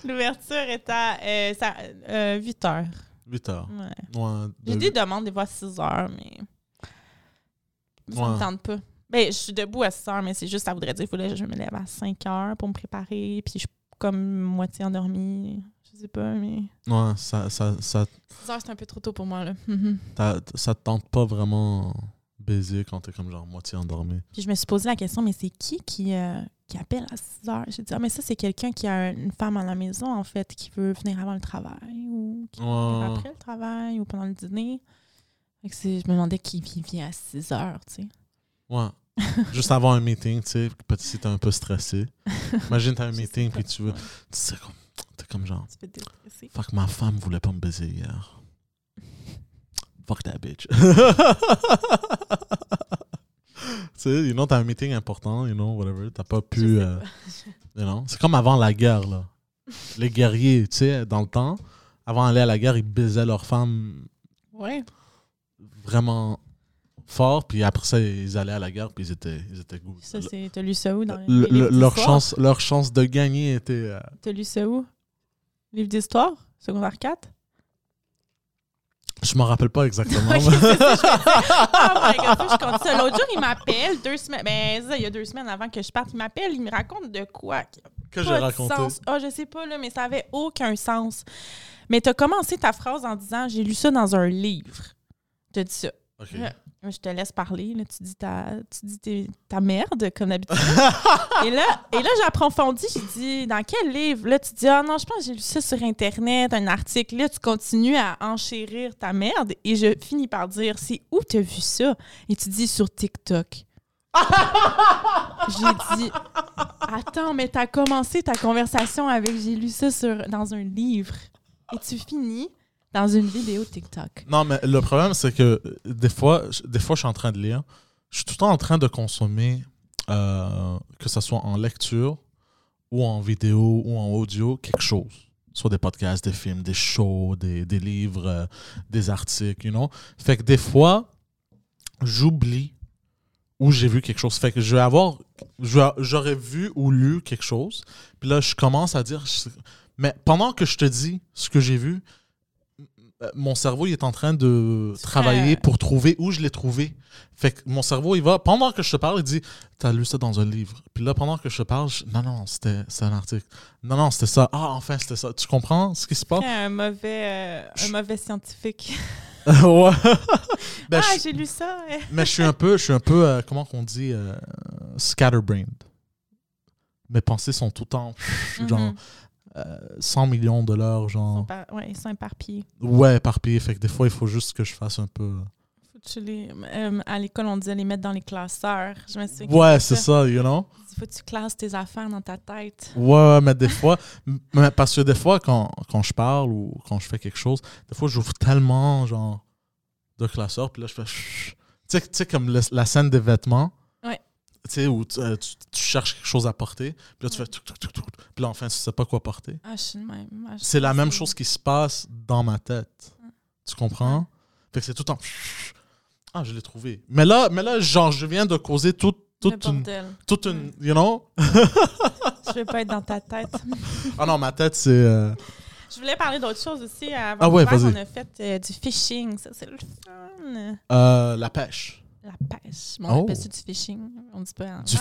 L'ouverture est à euh, ça- euh, 8 heures. 8 heures. Ouais. Ouais, de J'ai des demandes des fois à 6 heures, mais ça Ouais. me tente pas. Ben, je suis debout à 6 heures, mais c'est juste, ça voudrait dire qu'il que je me lève à 5 heures pour me préparer, puis je suis comme moitié endormie. Je sais pas, mais Ouais, ça, ça, ça, 6 heures, c'est un peu trop tôt pour moi, là. [LAUGHS] Mhm. t'as- ça te tente pas vraiment baiser quand t'es comme genre moitié endormi. Puis je me suis posé la question, mais c'est qui qui, euh, qui appelle à 6 heures? J'ai dit, ah, mais ça, c'est quelqu'un qui a une femme à la maison, en fait, qui veut venir avant le travail, ou qui veut venir après le travail, ou pendant le dîner. Fait que je me demandais qui vient à 6 heures, tu sais. Ouais. [LAUGHS] Juste avant un meeting, tu sais, peut-être si t'es un peu stressé. Imagine t'as un [LAUGHS] meeting puis tu veux. Tu sais comme. T'es comme genre. tu peux. Fuck, ma femme voulait pas me baiser hier. Fuck that bitch. [LAUGHS] tu sais, you know, t'as un meeting important, you know, whatever. T'as pas pu. euh, [LAUGHS] you know. C'est comme avant la guerre, là. Les guerriers, tu sais, dans le temps, avant d'aller à la guerre, ils baisaient leurs femmes Ouais. vraiment fort, puis après ça, ils allaient à la guerre, puis ils étaient, ils étaient good. Ça, c'est. T'as lu ça où dans les Le- livres leur, chance, leur chance de gagner était. euh, T'as lu ça où? Livre d'histoire? Secondaire 4? Je m'en rappelle pas exactement. [LAUGHS] Ça, je [LAUGHS] oh my god, faut que je compte ça. L'autre jour, il m'appelle, deux semaines, ben, ça, il y a deux semaines avant que je parte, il m'appelle, il me raconte de quoi? que j'ai raconté. sens. Ah, je sais pas, là, mais ça avait aucun sens. Mais t'as commencé ta phrase en disant J'ai lu ça dans un livre. T'as dit ça. Je te laisse parler. Là. Tu dis ta, tu dis tes- ta merde, comme d'habitude. [LAUGHS] et là, et là j'ai approfondi. J'ai dit Dans quel livre? Là, tu dis Ah non, je pense que j'ai lu ça sur Internet, un article. Là, tu continues à enchérir ta merde. Et je finis par dire C'est où t'as vu ça? Et tu dis Sur TikTok. J'ai dit Attends, mais t'as commencé ta conversation avec j'ai lu ça sur, dans un livre. Et tu finis dans une vidéo TikTok. Non, mais le problème, c'est que des fois, des fois, je suis en train de lire. Je suis tout le temps en train de consommer, euh, que ce soit en lecture ou en vidéo ou en audio, quelque chose. Soit des podcasts, des films, des shows, des, des livres, euh, des articles, you know. Fait que des fois, j'oublie où j'ai vu quelque chose. Fait que je vais avoir... J'aurais vu ou lu quelque chose. Puis là, je commence à dire... Mais pendant que je te dis ce que j'ai vu, mon cerveau il est en train de travailler pour trouver où je l'ai trouvé. Fait que mon cerveau, il va, pendant que je te parle, il dit T'as lu ça dans un livre. Puis là, pendant que je te parle, je- non, non, c'était un article. Non, non, c'était ça. Ah, enfin, c'était ça. Tu comprends ce qui se passe? Un mauvais, euh, un mauvais scientifique. [LAUGHS] Ouais. [LAUGHS] Ben, ah, j'ai lu ça. mais je suis un peu, je suis un peu, euh, comment qu'on dit, euh, scatterbrained. Mes pensées sont tout le temps, genre, Mhm. Euh, 100 millions de sont genre, par- ouais, ils sont éparpillés. ouais, éparpillé. Fait que des fois, il faut juste que je fasse un peu. Faut que tu les- euh, à l'école, on disait les mettre dans les classeurs. Je me suis Ouais, c'est ça, you know? Il faut que tu classes tes affaires dans ta tête. Ouais, mais des fois, [LAUGHS] mais parce que des fois, quand, quand je parle ou quand je fais quelque chose, des fois, j'ouvre tellement, genre, de classeurs, puis là, je fais. Tu sais- tu sais, comme le- la scène des vêtements. Sais, où tu, euh, tu- tu cherches quelque chose à porter, puis là, tu fais. tuc, tuc, tuc, puis là, enfin, tu sais pas quoi porter. Ah, je suis même. Ah, je C'est la même chose qui se passe dans ma tête. Tu comprends? Fait que c'est tout le temps. [LAUGHS] Ah, je l'ai trouvé. Mais là, mais là, genre, je viens de causer tout- toute une. bordel. Toute une. You know? [LAUGHS] Je veux pas être dans ta tête. [LAUGHS] Ah non, ma tête, c'est. euh, Je voulais parler d'autre chose aussi. Avant Ah ouais, vas-y. On a fait euh, du fishing. Ça, c'est le fun. euh, la pêche. La pêche. Bon, on Oh. appelle ça du fishing. On dit pas. hein. Du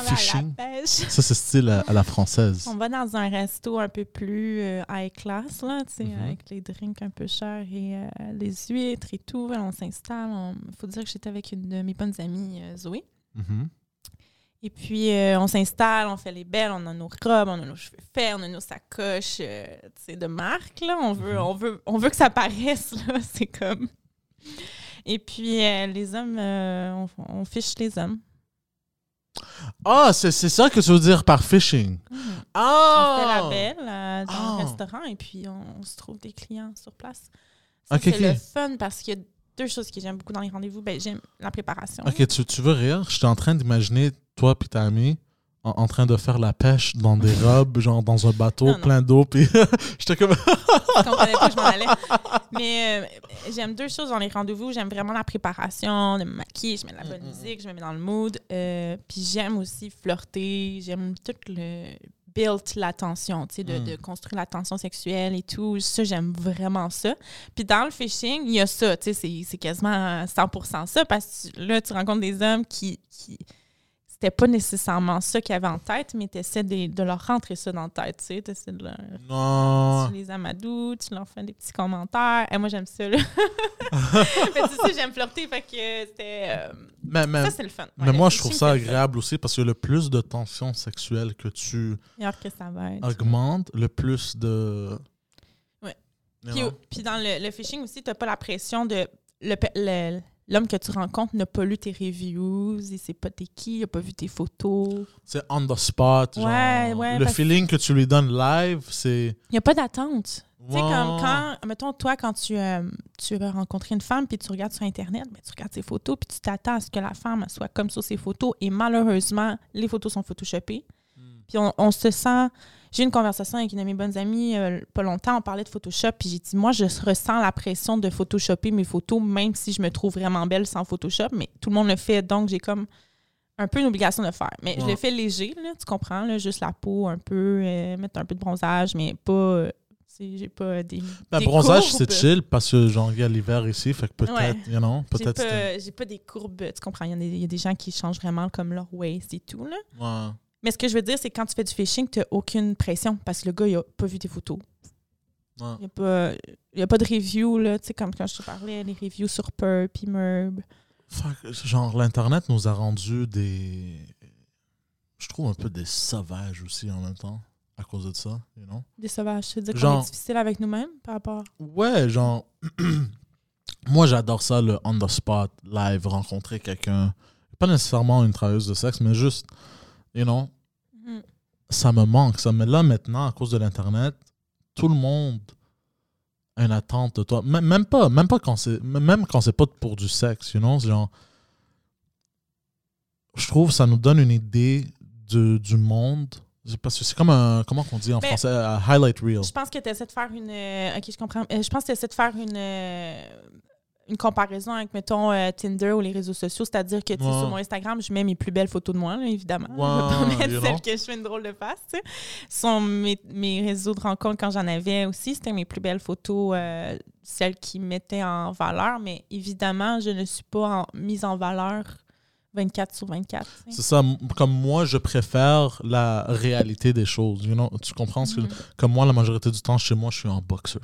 pêche. Ça, c'est style à, à la française. On va dans un resto un peu plus euh, high class, là, tu sais, Mhm. avec les drinks un peu chers et euh, les huîtres et tout. On s'installe. Il faut dire que j'étais avec une de mes bonnes amies, euh, Zoé. Mhm. Et puis, euh, on s'installe, on fait les belles, on a nos robes, on a nos cheveux faits, on a nos sacoches euh, de marque. Là. On, veut, Mhm. on, veut, on veut que ça paraisse. là. [LAUGHS] C'est comme. Et puis, euh, les hommes, euh, on, on fiche les hommes. Ah, c'est c'est ça que tu veux dire par fishing. Mhm. Ah! On fait la belle euh, dans Ah. le restaurant et puis on, on se trouve des clients sur place. Ça, Ok, c'est le fun parce qu'il y a deux choses que j'aime beaucoup dans les rendez-vous. Ben, j'aime la préparation. Ok, tu, tu veux rire? J'étais en train d'imaginer toi puis ta amie en, en train de faire la pêche dans des [LAUGHS] robes, genre dans un bateau Non, non. plein d'eau, puis [LAUGHS] j'étais comme... Je comprenais pas je m'en allais. Mais euh, j'aime deux choses dans les rendez-vous. J'aime vraiment la préparation, de me maquiller, je mets de la bonne musique, je me mets dans le mood. Euh, puis j'aime aussi flirter. J'aime tout le build la tension, tu sais, de, Mm. de construire la tension sexuelle et tout. Ça, j'aime vraiment ça. Puis dans le fishing, il y a ça, tu sais, c'est- c'est quasiment 100% ça parce que là, tu rencontres des hommes qui... qui c'était pas nécessairement ça qu'ils avaient en tête, mais tu essaies de, de leur rentrer ça dans la tête, tu sais, tu de leur Non. tu les amadoues, tu leur fais des petits commentaires. Et moi, j'aime ça, là. [LAUGHS] mais tu sais, j'aime flirter, fait que c'était... euh, Mais, mais, ça, c'est le fun. Ouais, mais moi, je trouve ça agréable aussi parce que le plus de tension sexuelle que tu que ça va être. augmentes, le plus de... Ouais. Puis, dans le, le fishing aussi, tu n'as pas la pression de... le- L'homme que tu rencontres n'a pas lu tes reviews, il sait pas t'es qui, il n'a pas vu tes photos. C'est on the spot. genre, Ouais, ouais, le feeling que tu lui donnes live, c'est... Il n'y a pas d'attente. Tu sais, comme quand, mettons, toi, quand tu, euh, tu vas rencontrer une femme, puis tu regardes sur Internet, ben, tu regardes ses photos, puis tu t'attends à ce que la femme soit comme sur ses photos. Et malheureusement, les photos sont photoshopées. Puis on, on se sent. J'ai eu une conversation avec une de mes bonnes amies euh, pas longtemps, on parlait de Photoshop, puis j'ai dit, moi, je ressens la pression de photoshopper mes photos, même si je me trouve vraiment belle sans Photoshop, mais tout le monde le fait, donc j'ai comme un peu une obligation de le faire. Mais je le fais léger, là, tu comprends, là, juste la peau un peu, euh, mettre un peu de bronzage, mais pas. euh, j'ai pas des. Ben, des bronzage, c'est chill parce que j'en viens l'hiver ici, fait que peut-être, Ouais. you know, J'ai peut-être... c'était- pas, j'ai pas des courbes, tu comprends, il y, y a des gens qui changent vraiment comme leur waist et tout, là. Ouais. Mais ce que je veux dire, c'est que quand tu fais du fishing, tu n'as aucune pression parce que le gars, il a pas vu tes photos. Ouais. Il n'y a, pas- il y a pas de review, là, tu sais, comme quand je te parlais, les reviews sur Purp Merb. Genre, l'Internet nous a rendu des. Je trouve un peu des sauvages aussi en même temps, à cause de ça, you know? Des sauvages. Tu veux dire qu'on est difficile avec nous-mêmes par rapport? Ouais, genre. [CLEARS THROAT] Moi, j'adore ça, le on the spot, live, rencontrer quelqu'un. Pas nécessairement une travailleuse de sexe, mais juste, you know, Mhm. ça me manque. Ça. Mais là, maintenant, à cause de l'Internet, tout le monde a une attente de toi. M- Même pas, même pas quand c'est, même quand c'est pas pour du sexe, you know, genre. Je trouve que ça nous donne une idée de, du monde. C'est Parce que c'est comme un, comment qu'on dit en Ben, français, un highlight reel. Je pense que tu essaies de faire une. euh, ok, je comprends. Euh, je pense que tu essaies de faire une. Une comparaison avec, mettons, euh, Tinder ou les réseaux sociaux. C'est-à-dire que, tu sais, Ouais. sur mon Instagram, je mets mes plus belles photos de moi, là, évidemment. je vais [LAUGHS] pas mettre celles que je fais une drôle de face, tu sais. Sur mes, mes réseaux de rencontres, quand j'en avais aussi, c'était mes plus belles photos, euh, celles qui mettaient en valeur. Mais évidemment, je ne suis pas en- mise en valeur 24 sur 24. tu sais. C'est ça, comme moi, je préfère la réalité des choses. You know? Tu comprends ce que. Mhm. Comme moi, la majorité du temps, chez moi, je suis en boxer.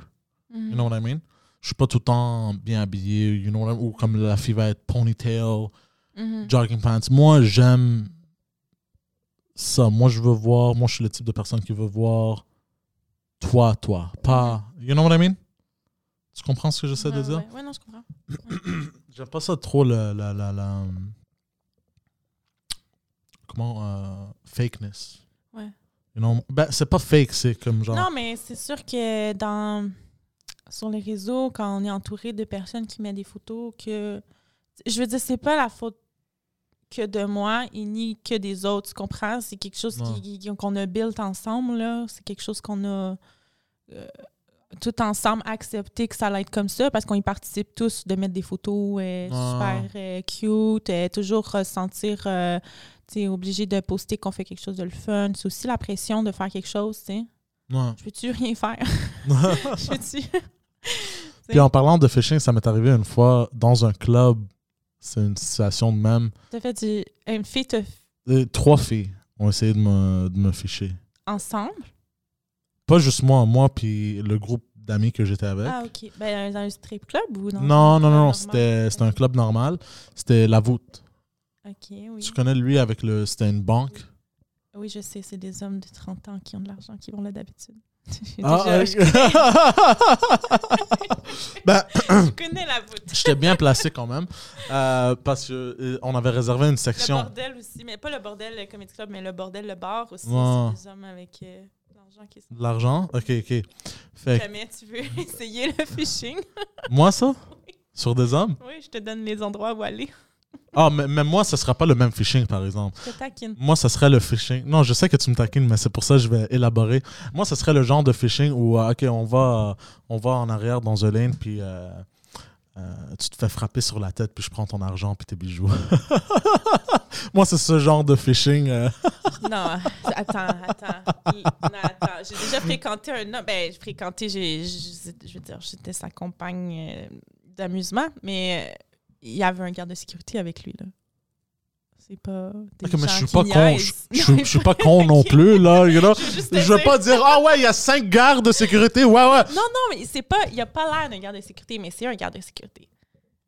Mhm. You know what I mean? Je suis pas tout le temps bien habillé, you know? Ou comme la fille va être ponytail, Mhm. jogging pants. Moi, j'aime ça. Moi, je veux voir. Moi, je suis le type de personne qui veut voir toi, toi. Pas. You know what I mean? Tu comprends ce que j'essaie de Ouais, dire? ouais. Ouais, non, je comprends. [CLEARS THROAT] J'aime pas ça trop, la. la, la, la- comment. euh, fakeness. Ouais. You know? Ben, c'est pas fake, c'est comme genre. Non, mais c'est sûr que dans sur les réseaux, quand on est entouré de personnes qui mettent des photos, que je veux dire, c'est pas la faute que de moi et ni que des autres, tu comprends? C'est quelque chose qui- qu'on a built ensemble, là. C'est quelque chose qu'on a euh, tout ensemble accepté que ça allait être comme ça parce qu'on y participe tous de mettre des photos euh, Ah. super euh, cute, toujours se sentir obligé de poster qu'on fait quelque chose de le fun. C'est aussi la pression de faire quelque chose, tu sais. Ouais. Je peux-tu rien faire? [LAUGHS] [LAUGHS] Je peux-tu? Puis en parlant de phishing, ça m'est arrivé une fois dans un club. C'est une situation de même. T'as fait du. Une fille te. Et trois filles ont essayé de me, de me ficher. Ensemble? Pas juste moi, moi puis le groupe d'amis que j'étais avec. Ah, OK. Ben, dans un strip club ou non? non, non, non, non, normal? c'était c'était un club normal. C'était La Voûte. OK, oui. Tu connais lui avec le. C'était une banque? Oui, je sais, c'est des hommes de 30 ans qui ont de l'argent qui vont là d'habitude. Ah, déjà- euh, [LAUGHS] ben, je connais la voûte. j'étais bien placé quand même. euh, parce qu'on avait réservé une Le section. bordel aussi, mais pas le bordel le comedy club, mais le bordel le bar aussi. C'est des hommes avec euh, de l'argent qui sont. De l'argent? Ok, ok. Fait que- Jamais tu veux [LAUGHS] essayer le phishing. moi, ça? [LAUGHS] Sur des hommes? Oui, je te donne les endroits où aller. Ah, mais, mais moi, ce sera pas le même phishing, par exemple. Je te taquine. Moi, ce serait le phishing. Non, je sais que tu me taquines, mais c'est pour ça que je vais élaborer. Moi, ce serait le genre de phishing où, euh, OK, on va, euh, on va en arrière dans un lane, puis euh, tu te fais frapper sur la tête, puis je prends ton argent, puis tes bijoux. [LAUGHS] Moi, c'est ce genre de phishing. [LAUGHS] Non, attends, attends. Il- Non, attends. J'ai déjà fréquenté un homme. Ben, j'ai fréquenté, j'ai, je, veux dire, j'étais sa compagne d'amusement, mais il y avait un garde de sécurité avec lui, là. C'est pas. des Ok, mais je suis pas con. Je, je- je suis pas con [LAUGHS] non plus, là. Je Je veux pas dire, ah ouais, il y a cinq gardes de sécurité. Ouais, ouais. Non, non, mais c'est pas. Il a pas l'air d'un garde de sécurité, mais c'est un garde de sécurité.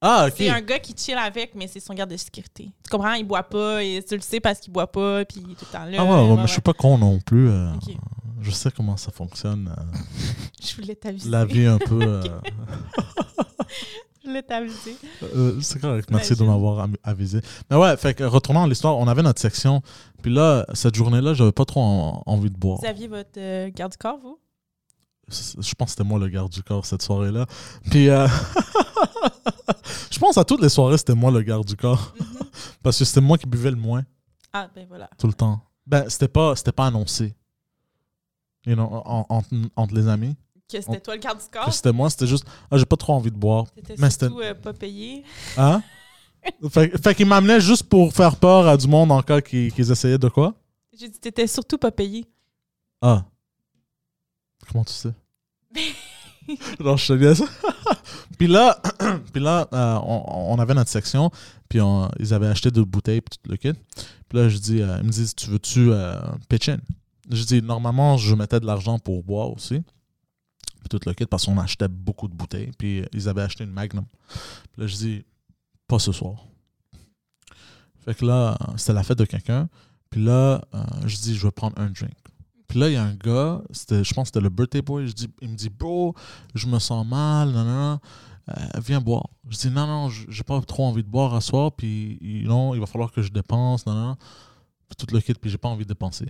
Ah, OK. C'est un gars qui chill avec, mais c'est son garde de sécurité. Tu comprends? Il boit pas, et tu le sais parce qu'il boit pas, puis tout le temps là. Ah ouais, ouais, mais je suis pas con non plus. euh. Je sais comment ça fonctionne. euh, [LAUGHS] Je voulais t'aviser. la vie un peu. euh, [LAUGHS] Je voulais t'aviser. Euh, c'est correct, merci de m'avoir avisé. Mais ouais, fait que retournant à l'histoire, on avait notre section. Puis là, cette journée-là, j'avais pas trop en- envie de boire. Vous aviez votre euh, garde du corps, vous? Je pense que c'était moi le garde du corps cette soirée-là. Puis euh, [LAUGHS] je pense à toutes les soirées, c'était moi le garde du corps. Parce que c'était moi qui buvais le moins Ah, ben voilà. tout le temps. Ben, c'était pas, c'était pas annoncé. You know, en- en- entre les amis. Que c'était toi le garde du corps? C'était moi, c'était juste, ah, j'ai pas trop envie de boire. Mais surtout euh, pas payé. Hein? [LAUGHS] fait fait qu'il m'amenait juste pour faire peur à du monde en cas qu'ils qu'ils essayaient de quoi? J'ai dit t'étais surtout pas payé. Ah. Comment tu sais? [LAUGHS] non, je te laisse. [LAUGHS] puis là, [CLEARS THROAT] puis là euh, on, on avait notre section, puis on- ils avaient acheté deux bouteilles, puis tout le kit. Puis là, je dis, euh, ils me disent, tu veux-tu euh, pitch in? Je dis, normalement, je mettais de l'argent pour boire aussi. Puis tout le kit, parce qu'on achetait beaucoup de bouteilles. Puis ils avaient acheté une Magnum. Puis là, je dis, pas ce soir. Fait que là, c'était la fête de quelqu'un. Puis là, euh, je dis, je vais prendre un drink. Puis là, il y a un gars, je pense que c'était le birthday boy. Je dis, il me dit, bro, je me sens mal, non, non, viens boire. Je dis, non, non, j'ai pas trop envie de boire à soir. Puis non, il va falloir que je dépense, non, non. Puis tout le kit, puis j'ai pas envie de dépenser.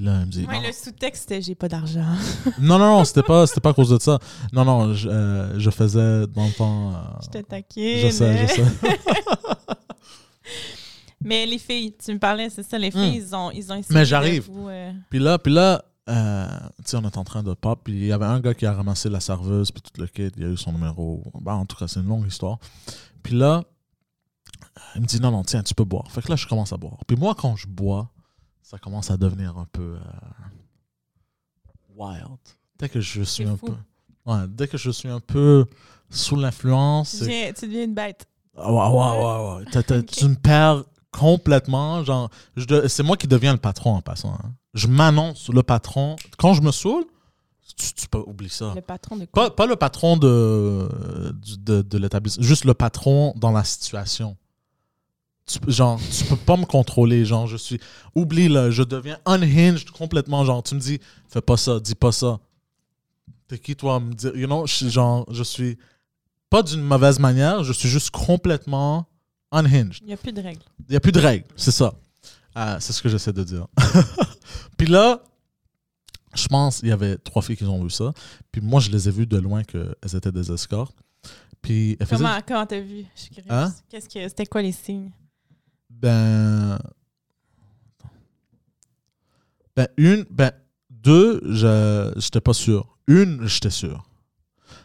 Puis là, il me dit. Ouais, le sous-texte, c'était j'ai pas d'argent. [LAUGHS] non, non, non, c'était pas, c'était pas à cause de ça. Non, non, je, euh, je faisais dans le temps. Euh, je t'attaquais. Je sais, je sais. [LAUGHS] Mais les filles, tu me parlais, c'est ça, les filles, hmm. ils, ont, ils ont essayé. Mais j'arrive. Euh, puis là, puis là euh, tu sais, on est en train de pop, puis il y avait un gars qui a ramassé la serveuse, puis tout le kit, il a eu son numéro. Bah, en tout cas, c'est une longue histoire. Puis là, il me dit non, non, tiens, tu peux boire. Fait que là, je commence à boire. Puis moi, quand je bois, ça commence à devenir un peu euh, wild. Dès que je suis un peu. Ouais, dès que je suis un peu sous l'influence. Tu deviens une bête. Ah, ouais, ouais, ouais. [LAUGHS] Tu me perds complètement. Genre, c'est moi qui deviens le patron en passant. Hein. Je m'annonce le patron. Quand je me saoule, tu, peux oublier ça. Le patron de quoi? Pas, le patron de, de, de l'établissement, juste le patron dans la situation. Tu, genre, tu peux pas me contrôler. Genre, je suis. Oublie, là, je deviens unhinged complètement. Genre, tu me dis, fais pas ça, dis pas ça. T'es qui, toi, me dire. You know, je, genre, je suis. Pas d'une mauvaise manière, je suis juste complètement unhinged. Il n'y a plus de règles. Il n'y a plus de règles, c'est ça. Ah, c'est ce que j'essaie de dire. [LAUGHS] Puis là, je pense qu'il y avait trois filles qui ont vu ça. Puis moi, je les ai vues de loin qu'elles étaient des escortes. Puis elles Comment comment t'as vu? Je suis curieuse. Hein? Qu'est-ce que c'était quoi les signes? Ben ben une ben deux, j'étais pas sûr. Une, j'étais sûr.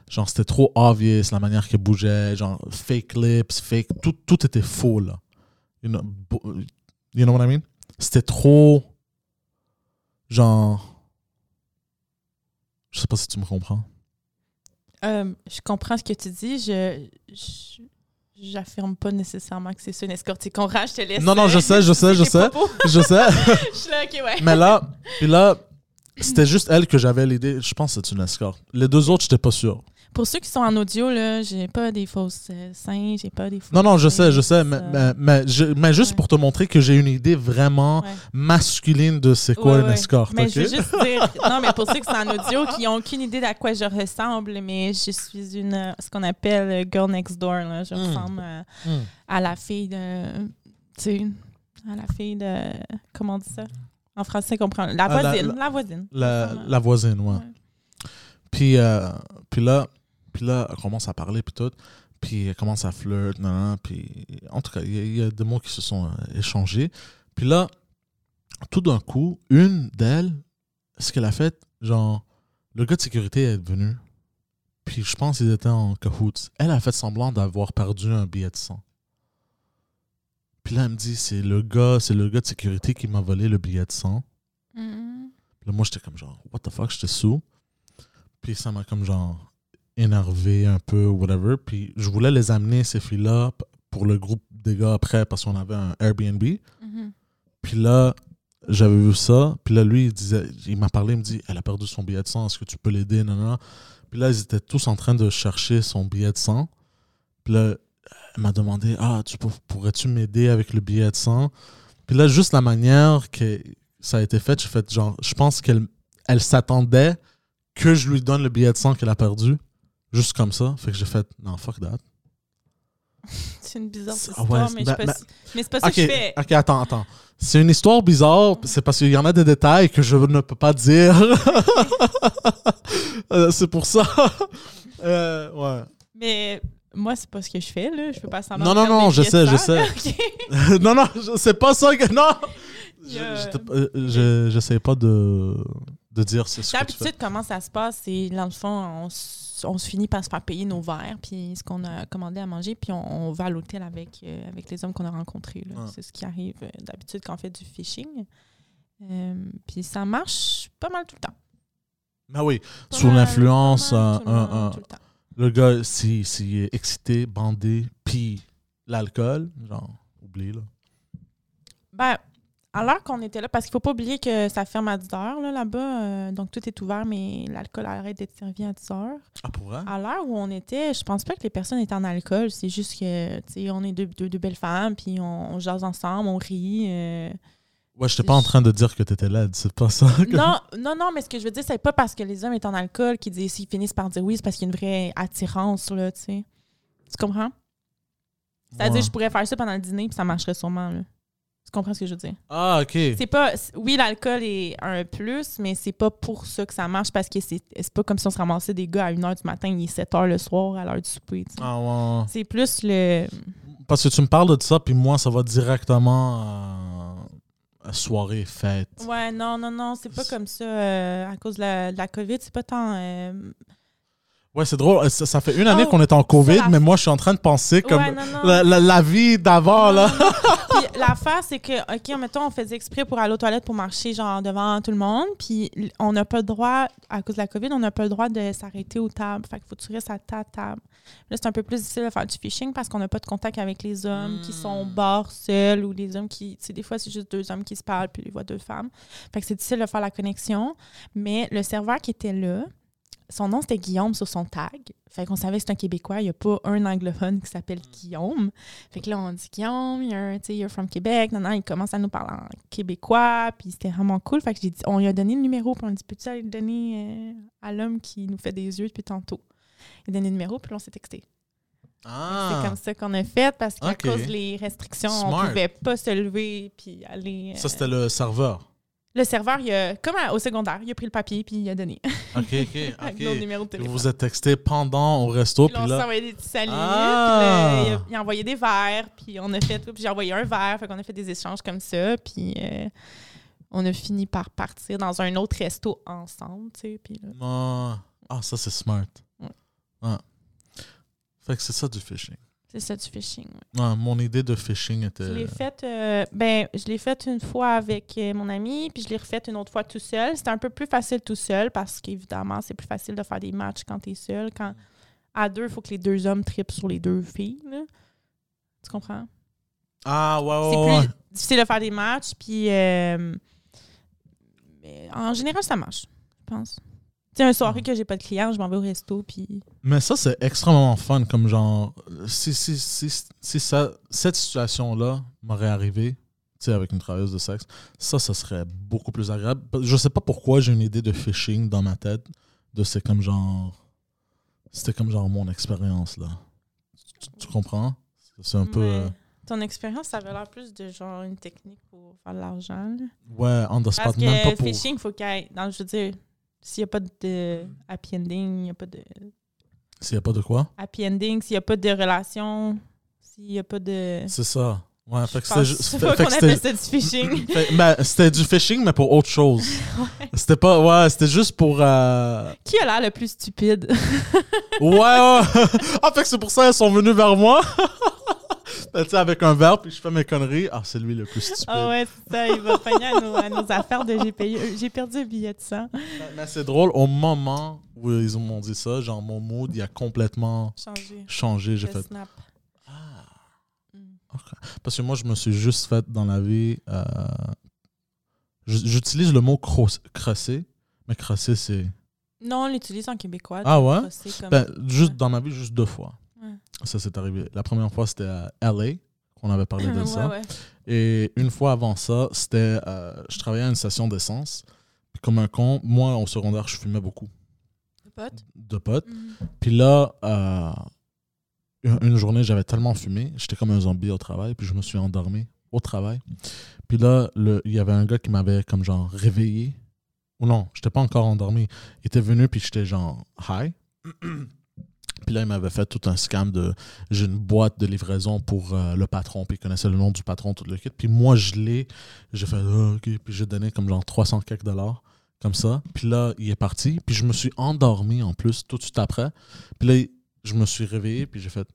Genre c'était trop obvious la manière qu'elle bougeait, genre fake lips, fake tout tout était faux là. You know, you know what I mean? C'était trop Genre. Je sais pas si tu me comprends. Euh, je comprends ce que tu dis. Je. J'affirme pas nécessairement que c'est ça une escorte. C'est qu'on rage, je te laisse. Non, non, je sais, je sais, [LAUGHS] je sais. je sais. [LAUGHS] je suis là, ok, ouais. Mais là, puis là, [CLEARS THROAT] c'était juste elle que j'avais l'idée. Je pense que c'est une escorte. Les deux autres, j'étais pas sûr. Pour ceux qui sont en audio, là, j'ai pas des fausses euh, seins, j'ai pas des fausses Non, non, je sais, je sais, mais, mais, mais, juste pour te montrer que j'ai une idée vraiment masculine de c'est quoi une escorte. Mais je veux juste [LAUGHS] dire, non, mais pour ceux qui sont en audio, qui n'ont aucune idée d'à quoi je ressemble, mais je suis une, ce qu'on appelle euh, girl next door, là. Je hmm. ressemble hmm. à, la fille de, tu sais, à la fille de, comment on dit ça? En français, comprend. La ah, voisine, la, voisine. La, voisine, ouais. Puis, euh, puis là, puis là, elle commence à parler, puis tout. Puis elle commence à flirter, puis en tout cas, il y, a des mots qui se sont euh, échangés. Puis là, tout d'un coup, une d'elles, ce qu'elle a fait, genre, le gars de sécurité est venu. Puis je pense qu'ils étaient en cahoots. Elle a fait semblant d'avoir perdu un billet de sang. Puis là, elle me dit, c'est le gars, c'est le gars de sécurité qui m'a volé le billet de sang. Mm-hmm. Puis là, moi, j'étais comme genre, what the fuck, j'étais sous. Puis ça m'a comme genre énervé un peu, whatever. Puis je voulais les amener, ces filles-là, pour le groupe des gars après, parce qu'on avait un Airbnb. Mm-hmm. Puis là, j'avais vu ça. Puis là, lui, il, disait, il m'a parlé, il me dit Elle a perdu son billet de sang, est-ce que tu peux l'aider non, non. Puis là, ils étaient tous en train de chercher son billet de sang. Puis là, elle m'a demandé Ah, tu pourrais-tu m'aider avec le billet de sang Puis là, juste la manière que ça a été fait, j'ai fait genre, je pense qu'elle elle, s'attendait que je lui donne le billet de sang qu'elle a perdu. Juste comme ça. Fait que j'ai fait, non, fuck that. [LAUGHS] c'est une bizarre ah histoire, mais, ben, ben, mais c'est pas ça que je fais. Ok, attends, attends. C'est une histoire bizarre, c'est parce qu'il y en a des détails que je ne peux pas dire. [LAUGHS] Euh, c'est pour ça. [LAUGHS] euh, ouais. Mais moi, c'est pas ce que je fais, là. Je peux pas savoir. Non, non, non, je sais, je sais. non, non, c'est pas ça que. Non! Je n'essaie pas de, de dire c'est ce que D'habitude, comment ça se passe, c'est dans le fond, on on se finit par se faire payer nos verres, puis ce qu'on a commandé à manger, puis on, va à l'hôtel avec, euh, avec les hommes qu'on a rencontrés. C'est ce qui arrive euh, d'habitude quand on fait du fishing. Euh, puis ça marche pas mal tout le temps. Ben oui, sous l'influence, le gars, s'il est excité, bandé, puis l'alcool, genre, oublie, là. Ben, à l'heure qu'on était là, parce qu'il faut pas oublier que ça ferme à 10 heures là, là-bas, euh, donc tout est ouvert, mais l'alcool arrête d'être servi à 10 heures. Ah, pour vrai? À l'heure où on était, je pense pas que les personnes étaient en alcool, c'est juste que, tu sais, on est deux, deux, deux belles femmes, puis on, on jase ensemble, on rit. euh. Ouais, j'étais pas en train de dire que t'étais laide, c'est pas ça. que- Non, non, non, mais ce que je veux dire, c'est pas parce que les hommes étaient en alcool qu'ils disent- s'ils finissent par dire oui, c'est parce qu'il y a une vraie attirance, là, tu sais. Tu comprends? C'est-à-dire, Ouais. je pourrais faire ça pendant le dîner, puis ça marcherait sûrement, là. Tu comprends ce que je veux dire? Ah, ok. C'est pas. Oui, l'alcool est un plus, mais c'est pas pour ça que ça marche parce que c'est c'est pas comme si on se ramassait des gars à 1h du matin, il est 7h le soir à l'heure du souper. tu sais. Ah, ouais. C'est plus le. Parce que tu me parles de ça, puis moi, ça va directement à, à soirée, fête. Ouais, non, non, non, c'est pas comme ça. euh, à cause de la, de la COVID, c'est pas tant. euh, Ouais, c'est drôle. Ça, ça fait une année Oh, qu'on est en COVID, mais moi, je suis en train de penser comme Ouais, non, non. la, la- la vie d'avant, là. [LAUGHS] Puis l'affaire, c'est que, OK, mettons, on faisait exprès pour aller aux toilettes pour marcher, genre, devant tout le monde. Puis on n'a pas le droit, à cause de la COVID, on n'a pas le droit de s'arrêter aux tables. Fait qu'il faut que tu restes à ta table. Là, c'est un peu plus difficile de faire du phishing parce qu'on n'a pas de contact avec les hommes qui sont au Hmm. bord seuls ou les hommes qui. Tu sais, des fois, c'est juste deux hommes qui se parlent, puis ils voient deux femmes. Fait que c'est difficile de faire la connexion. Mais le serveur qui était là, son nom, c'était Guillaume sur son tag. Fait qu'on savait que c'est un Québécois. Il n'y a pas un anglophone qui s'appelle Guillaume. Fait que là, on dit Guillaume, you're, you're from Québec. Non, non, il commence à nous parler en québécois. Puis c'était vraiment cool. Fait que j'ai dit, on lui a donné le numéro. Puis on lui a dit, peux-tu aller le donner euh, à l'homme qui nous fait des yeux depuis tantôt? Il a donné le numéro. Puis là, on s'est texté. Ah. C'est comme ça qu'on a fait parce qu'à cause des restrictions, on Smart. pouvait pas se lever puis aller. euh, Ça, c'était le serveur. Le serveur, il a, comme à- au secondaire, il a pris le papier puis il a donné. OK, OK, [LAUGHS] avec notre OK. numéro de téléphone. Vous vous êtes texté pendant au resto, Puis puis là, on envoyé des petits saluts. Ah! Puis là, il, a, il a envoyé des verres. Puis on a fait. Puis j'ai envoyé un verre. Fait qu'on a fait des échanges comme ça. Puis euh, on a fini par partir dans un autre resto ensemble. Tu sais. Puis là, Ah, ah, ça, c'est smart. Ouais. Ah. Fait que c'est ça du phishing. C'est ça du phishing. ouais. Mon idée de phishing était... Je l'ai fait, euh, ben, je l'ai fait une fois avec euh, mon ami, puis je l'ai refait une autre fois tout seul. C'était un peu plus facile tout seul parce qu'évidemment, c'est plus facile de faire des matchs quand tu es seul. Quand à deux, il faut que les deux hommes tripent sur les deux filles. là. Tu comprends? Ah, ouais, c'est ouais, ouais. plus difficile de faire des matchs. Puis, euh, en général, ça marche, je pense. Tu sais, un soirée que j'ai pas de clients, je m'en vais au resto. Puis, Mais ça, c'est extrêmement fun, comme genre... Si, si, si, si ça, cette situation-là m'aurait arrivé, tu sais, avec une travailleuse de sexe, ça, ça serait beaucoup plus agréable. Je sais pas pourquoi j'ai une idée de phishing dans ma tête, de c'est comme genre... C'était comme genre mon expérience, là. Tu, tu comprends? C'est un peu... Euh, ton expérience, ça avait l'air plus de genre une technique pour faire de l'argent. là. ouais, on the spot, Parce même pas que pour... phishing, il faut qu'il y ait. Non, je veux dire, s'il n'y a pas de happy ending, il n'y a pas de S'il y a pas de quoi? happy ending, s'il n'y a pas de relation, s'il n'y a pas de. C'est ça. Ouais, fait que Je c'était qu'on appelle c'était- ça du phishing. [LAUGHS] ben, c'était du phishing, mais pour autre chose. [LAUGHS] C'était pas... Ouais, c'était juste pour... euh, Qui a l'air le plus stupide? [LAUGHS] Ouais, ouais. ah, fait que c'est pour ça qu'elles sont venues vers moi. Tu sais, avec un verre, puis je fais mes conneries? Ah, c'est lui le plus stupide. Ah ouais, c'est ça, il va [LAUGHS] pogner à nos, à nos affaires de payé. euh, J'ai perdu un billet de sang. Mais, c'est drôle, au moment où ils m'ont dit ça, genre, mon mood, il a complètement Changé. changé. J'ai fait... snap. Ah. Mm. Parce que moi, je me suis juste fait dans la vie... euh, J'utilise le mot cros- crosser, mais crosser, c'est... Non, on l'utilise en québécois. Ah ouais? Comme... Ben, juste dans ma vie, juste deux fois. Ouais. Ça, c'est arrivé. La première fois, c'était à LA, qu'on avait parlé de [LAUGHS] ça. ouais. Et une fois avant ça, c'était. euh, je travaillais à une station d'essence. Comme un con, moi, au secondaire, je fumais beaucoup Le pote. de potes. Mhm. Puis là, euh, une une journée, j'avais tellement fumé, j'étais comme un zombie au travail, puis je me suis endormi au travail. Puis là, il y avait un gars qui m'avait comme genre réveillé. Ou non, j'étais pas encore endormi. Il était venu, puis j'étais genre high. [CLEARS THROAT] Puis là, il m'avait fait tout un scam de. J'ai une boîte de livraison pour euh, le patron, puis il connaissait le nom du patron, tout le kit. Puis moi, je l'ai. J'ai fait, Ah, OK. Puis j'ai donné comme genre 300 quelques dollars, comme ça. Puis là, il est parti. Puis je me suis endormi en plus, tout de suite après. Puis là, je me suis réveillé, puis j'ai fait.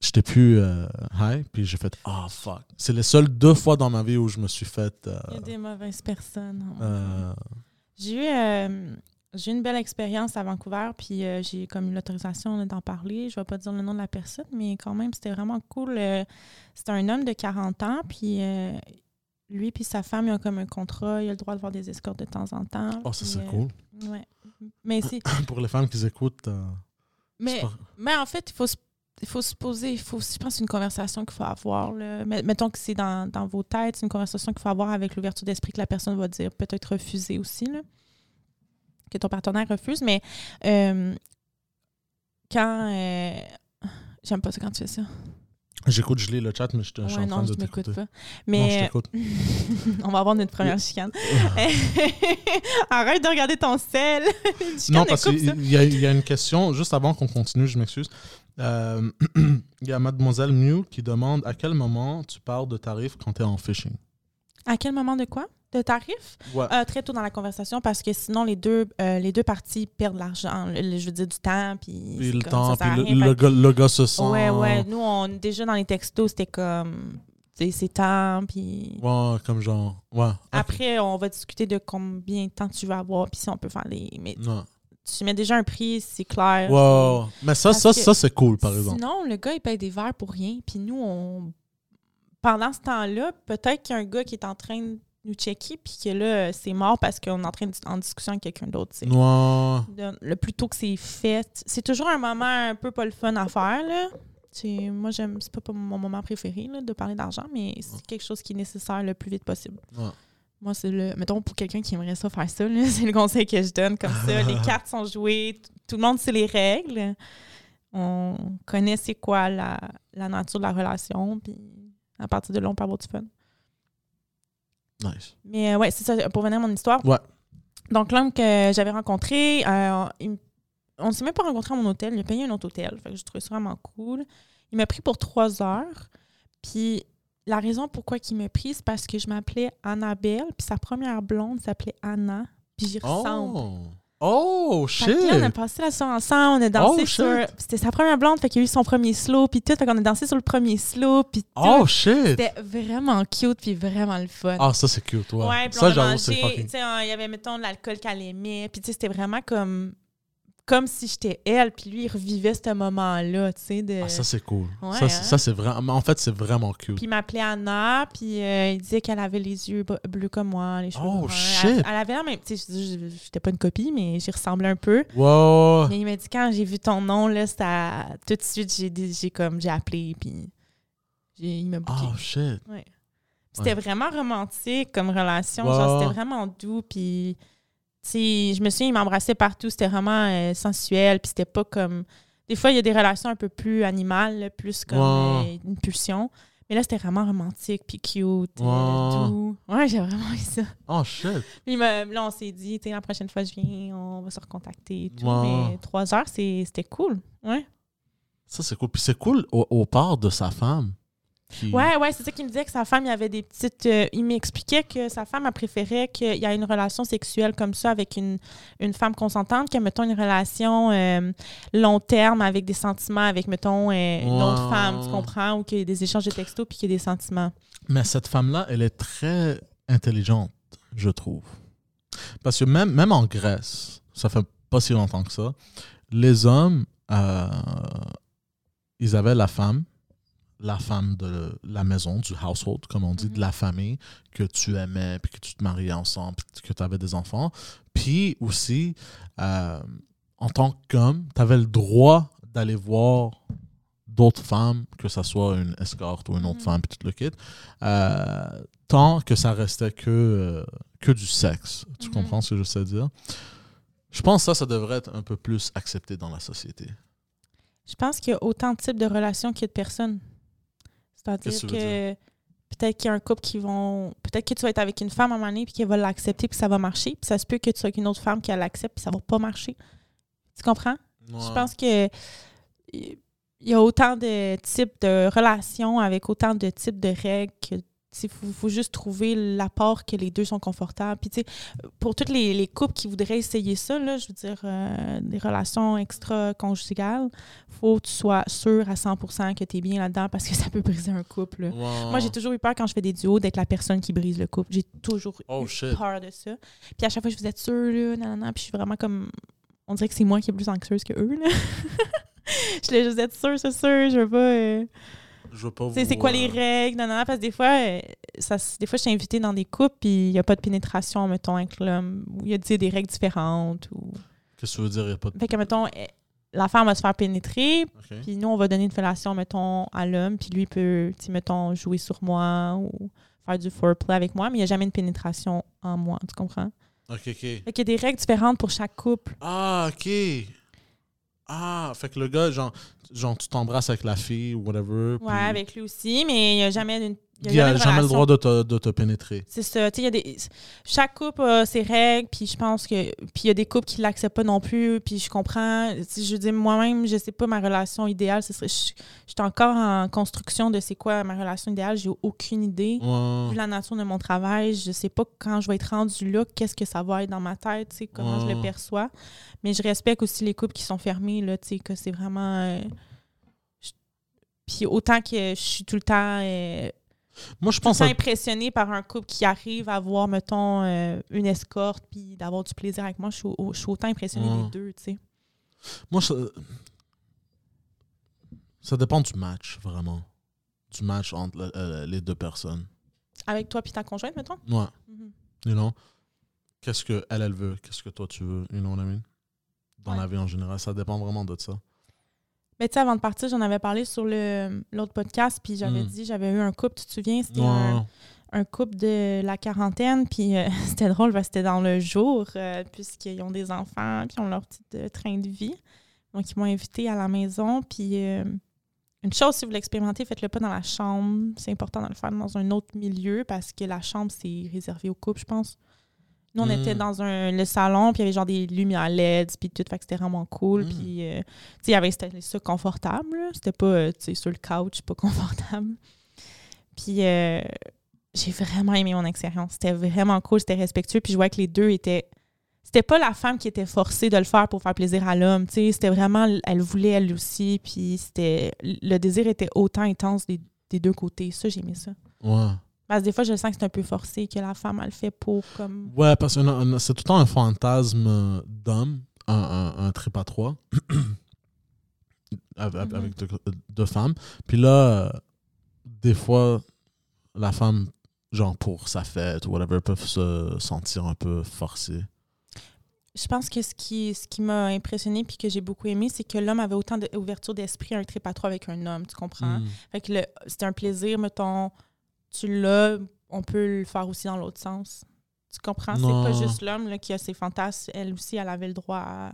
J'étais plus euh, high, puis j'ai fait, ah fuck. C'est les seules deux fois dans ma vie où je me suis fait. euh, Il y a des mauvaises personnes. euh, J'ai eu, j'ai une belle expérience à Vancouver, puis euh, j'ai comme eu l'autorisation d'en parler. Je vais pas dire le nom de la personne, mais quand même, c'était vraiment cool. Euh, c'était un homme de 40 ans, puis euh, lui puis sa femme, ils ont comme un contrat, il a le droit de voir des escortes de temps en temps. Oh, ça, c'est euh, cool. Ouais. Mais c'est. [COUGHS] Pour les femmes qui écoutent, Mais, pas- mais en fait, il faut se, il faut se poser, il faut, je pense, que c'est une conversation qu'il faut avoir. Là. Mettons que c'est dans, dans vos têtes, c'est une conversation qu'il faut avoir avec l'ouverture d'esprit que la personne va dire, peut-être refuser aussi, là, que ton partenaire refuse. Mais euh, quand. euh, J'aime pas ça quand tu fais ça. J'écoute, je lis le chat, mais je, te- je suis en train non, de je m'écoute t'écouter. pas. Non, je t'écoute. [LAUGHS] on va avoir notre première chicane. [LAUGHS] Arrête de regarder ton sel. [LAUGHS] Non, de parce qu'il y, y a une question, juste avant qu'on continue, je m'excuse. Euh, [CLEARS THROAT] Il y a Mademoiselle Mew qui demande à quel moment tu parles de tarifs quand tu es en phishing. À quel moment de quoi? De tarif? Ouais. Euh, très tôt dans la conversation parce que sinon les deux, euh, les deux parties perdent l'argent. Je veux dire du temps. Puis, le comme temps, ça puis le, gars, le gars se sent. Ouais, ouais. Nous, on, déjà dans les textos, c'était comme. C'est temps. Puis Ouais, comme genre. Ouais. après, on va discuter de combien de temps tu veux avoir. Puis si on peut faire les. Mais Non. tu mets déjà un prix, c'est clair. Ouais. Mais ça, Parce ça, ça c'est cool, par exemple. Sinon, le gars, il paye des verres pour rien. Puis nous, on. Pendant ce temps-là, peut-être qu'il y a un gars qui est en train de nous checker, puis que là, c'est mort parce qu'on est en train de, en discussion avec quelqu'un d'autre. De- le plus tôt que c'est fait. C'est toujours un moment un peu pas le fun à faire, là. C'est- Moi, j'aime. C'est pas, pas mon moment préféré, là, de parler d'argent, mais c'est quelque chose qui est nécessaire le plus vite possible. Ouais. Moi, c'est le. Mettons, pour quelqu'un qui aimerait ça faire ça, [LAUGHS] c'est le conseil que je donne. Comme ça, les [LAUGHS] cartes sont jouées, tout le monde sait les règles. On connaît c'est quoi la, la nature de la relation, puis à partir de là, on peut avoir du fun. Nice. Mais euh, ouais, c'est ça, pour venir à mon histoire. Ouais. Donc, l'homme que j'avais rencontré, euh, il on ne s'est même pas rencontré à mon hôtel. Il a payé un autre hôtel. Fait que je trouvais ça vraiment cool. Il m'a pris pour trois heures. Puis, la raison pourquoi il m'a pris, c'est parce que je m'appelais Annabelle. Puis, sa première blonde s'appelait Anna. Puis, j'y ressemble. Oh. Oh, là, on a shit. passé la soirée ensemble, on a dansé Oh, sur. shit. C'était sa première blonde, fait qu'il a eu son premier slow, puis tout. Fait qu'on a dansé sur le premier slow, puis tout. Oh, shit. C'était vraiment cute, puis vraiment le fun. Ah, ça, c'est cute, ouais. Ouais, puis ça, on a j'avoue, c'est fucking. il y avait, mettons, de l'alcool qu'elle aimait. Puis, tu sais, c'était vraiment comme, comme si j'étais elle. Puis lui, il revivait ce moment-là, tu sais. De... Ah, ça, c'est cool. Ouais, ça, hein? c'est- ça, c'est vraiment. En fait, c'est vraiment cute. Puis il m'appelait Anna, puis euh, il disait qu'elle avait les yeux bleus comme moi, les cheveux Oh, bruns. shit! Elle, elle avait la même... Tu sais, je dis, je- j'étais pas une copie, mais j'y ressemblais un peu. Wow. Mais il m'a dit, quand j'ai vu ton nom, là, ça... tout de suite, j'ai dit- j'ai comme, j'ai appelé, puis il m'a booké. Oh, shit. Ouais. C'était vraiment romantique comme relation. Genre, c'était vraiment doux. Puis, je me souviens, il m'embrassait partout. C'était vraiment euh, sensuel. Puis, c'était pas comme. Des fois, il y a des relations un peu plus animales, plus comme euh, une pulsion. Mais là, c'était vraiment romantique, puis cute, euh, Ouais. doux. Ouais, j'ai vraiment eu ça. Oh, shit. Puis, là, on s'est dit, la prochaine fois je viens, on va se recontacter et tout. Mais trois heures, c'était cool. Ouais. Ça, c'est cool. Puis c'est cool au, au part de sa femme. Qui... Ouais, ouais, c'est ça qu'il me disait que sa femme, il y avait des petites. euh, il m'expliquait que sa femme, elle préférait qu'il y ait une relation sexuelle comme ça avec une, une femme consentante, que, mettons, une relation euh, long terme avec des sentiments, avec, mettons, euh, une autre femme, tu comprends, ou qu'il y ait des échanges de textos puis qu'il y ait des sentiments. Mais cette femme-là, elle est très intelligente, je trouve. Parce que même, même en Grèce, ça fait pas si longtemps que ça, les hommes, ils avaient la femme, la femme de la maison, du household, comme on dit, Mhm. de la famille, que tu aimais, puis que tu te mariais ensemble, puis que tu avais des enfants. Puis aussi, euh, en tant qu'homme, tu avais le droit d'aller voir d'autres femmes, que ce soit une escorte ou une autre Mhm. femme, puis tout le kit, euh, tant que ça restait que, euh, que du sexe. Tu Mhm. comprends ce que je sais dire? Je pense que ça, ça devrait être un peu plus accepté dans la société. Je pense qu'il y a autant de types de relations qu'il y a de personnes. C'est-à-dire Qu'est-ce que peut-être qu'il y a un couple qui vont. Peut-être que tu vas être avec une femme à un moment donné puis qu'elle va l'accepter puis ça va marcher. Puis ça se peut que tu sois avec une autre femme qui l'accepte puis ça va pas marcher. Tu comprends? Je pense que il y a autant de types de relations avec autant de types de règles que il faut, faut juste trouver l'apport que les deux sont confortables. Puis, tu sais, pour tous les, les couples qui voudraient essayer ça, là, je veux dire, euh, des relations extra-conjugales, faut que tu sois sûr à 100% que tu es bien là-dedans parce que ça peut briser un couple. Moi, j'ai toujours eu peur quand je fais des duos d'être la personne qui brise le couple. J'ai toujours Oh, eu shit. peur de ça. Puis à chaque fois, je vous êtes sûre, là, nanana, puis je suis vraiment comme... On dirait que c'est moi qui est plus anxieuse que eux, là. [LAUGHS] je voulais juste être sûre, c'est sûr, je veux pas... euh, Je veux pas vous. C'est quoi les règles, non, non, non, parce que des fois, euh, ça, des fois, je suis invitée dans des couples, puis il n'y a pas de pénétration, mettons, avec l'homme, ou il y a des règles différentes. Ou... Qu'est-ce que tu veux dire? Il a pas de. Fait que, mettons, euh, la femme va se faire pénétrer, puis nous, on va donner une fellation, mettons, à l'homme, puis lui peut, mettons, jouer sur moi ou faire du foreplay avec moi, mais il n'y a jamais une pénétration en moi, tu comprends? Ok, ok. Fait qu'il y a des règles différentes pour chaque couple. Ah, ok. Ah, fait que le gars, genre, genre tu t'embrasses avec la fille ou whatever. Ouais, puis avec lui aussi, mais il n'y a jamais une. Il n'y a jamais le droit de te, de te pénétrer. C'est ça. Y a des... Chaque couple a ses règles, puis je pense que. Puis il y a des couples qui ne l'acceptent pas non plus, puis je comprends. Sais, je dire, moi-même, je sais pas ma relation idéale. Ce serait... Je je suis encore en construction de c'est quoi ma relation idéale. J'ai aucune idée. Ouais. Vu la nature de mon travail, je sais pas quand je vais être rendue là, qu'est-ce que ça va être dans ma tête, comment je le perçois. Mais je respecte aussi les couples qui sont fermés, là, que c'est vraiment. euh, Puis autant que je suis tout le temps. euh, Moi, je pense à... impressionnée par un couple qui arrive à avoir, mettons, euh, une escorte puis d'avoir du plaisir avec moi. Je suis, au- je suis autant impressionnée Ouais. des deux, tu sais. Moi, ça... ça dépend du match, vraiment. Du match entre le- euh, les deux personnes. Avec toi puis ta conjointe, mettons? Ouais. You know? Qu'est-ce que elle, elle veut? Qu'est-ce que toi, tu veux? You know what I mean? Dans Ouais. la vie en général, ça dépend vraiment de ça. Mais tu sais, avant de partir, j'en avais parlé sur l'autre podcast, puis j'avais Mm. dit, j'avais eu un couple, tu te souviens? C'était un, Ouais. un couple de la quarantaine, puis euh, [LAUGHS] c'était drôle parce que c'était dans le jour, euh, puisqu'ils ont des enfants, puis ils ont leur petit euh, train de vie. Donc, ils m'ont invité à la maison, puis une chose, si vous l'expérimentez, faites-le pas dans la chambre. C'est important de le faire dans un autre milieu parce que la chambre, c'est réservé aux couples, je pense. Nous, on Mm. était dans un, le salon, puis il y avait genre des lumières LED, puis tout, fait que c'était vraiment cool. Mm. Puis, euh, tu sais, il y avait c'était ça confortable. C'était pas, euh, tu sais, sur le couch, pas [LAUGHS] confortable. Puis, euh, j'ai vraiment aimé mon expérience. C'était vraiment cool, c'était respectueux. Puis je voyais que les deux étaient. C'était pas la femme qui était forcée de le faire pour faire plaisir à l'homme. tu sais. C'était vraiment. Elle voulait elle aussi. Puis c'était. Le désir était autant intense des, des deux côtés. Ça, j'ai aimé ça. Ouais. Parce que des fois, je sens que c'est un peu forcé, que la femme, elle le fait pour comme. Ouais, parce que c'est tout le temps un fantasme euh, d'homme, un, un, un trip à trois, [CLEARS THROAT] avec, Mhm. avec deux, deux femmes. Puis là, euh, des fois, la femme, genre pour sa fête ou whatever, peut se sentir un peu forcée. Je pense que ce qui, ce qui m'a impressionné puis que j'ai beaucoup aimé, c'est que l'homme avait autant d'ouverture d'esprit à un trip à trois avec un homme, tu comprends? Mm. Fait que le- c'était un plaisir, mettons, tu l'as, on peut le faire aussi dans l'autre sens. Tu comprends? C'est pas juste l'homme qui a ses fantasmes. Elle aussi, elle avait le droit à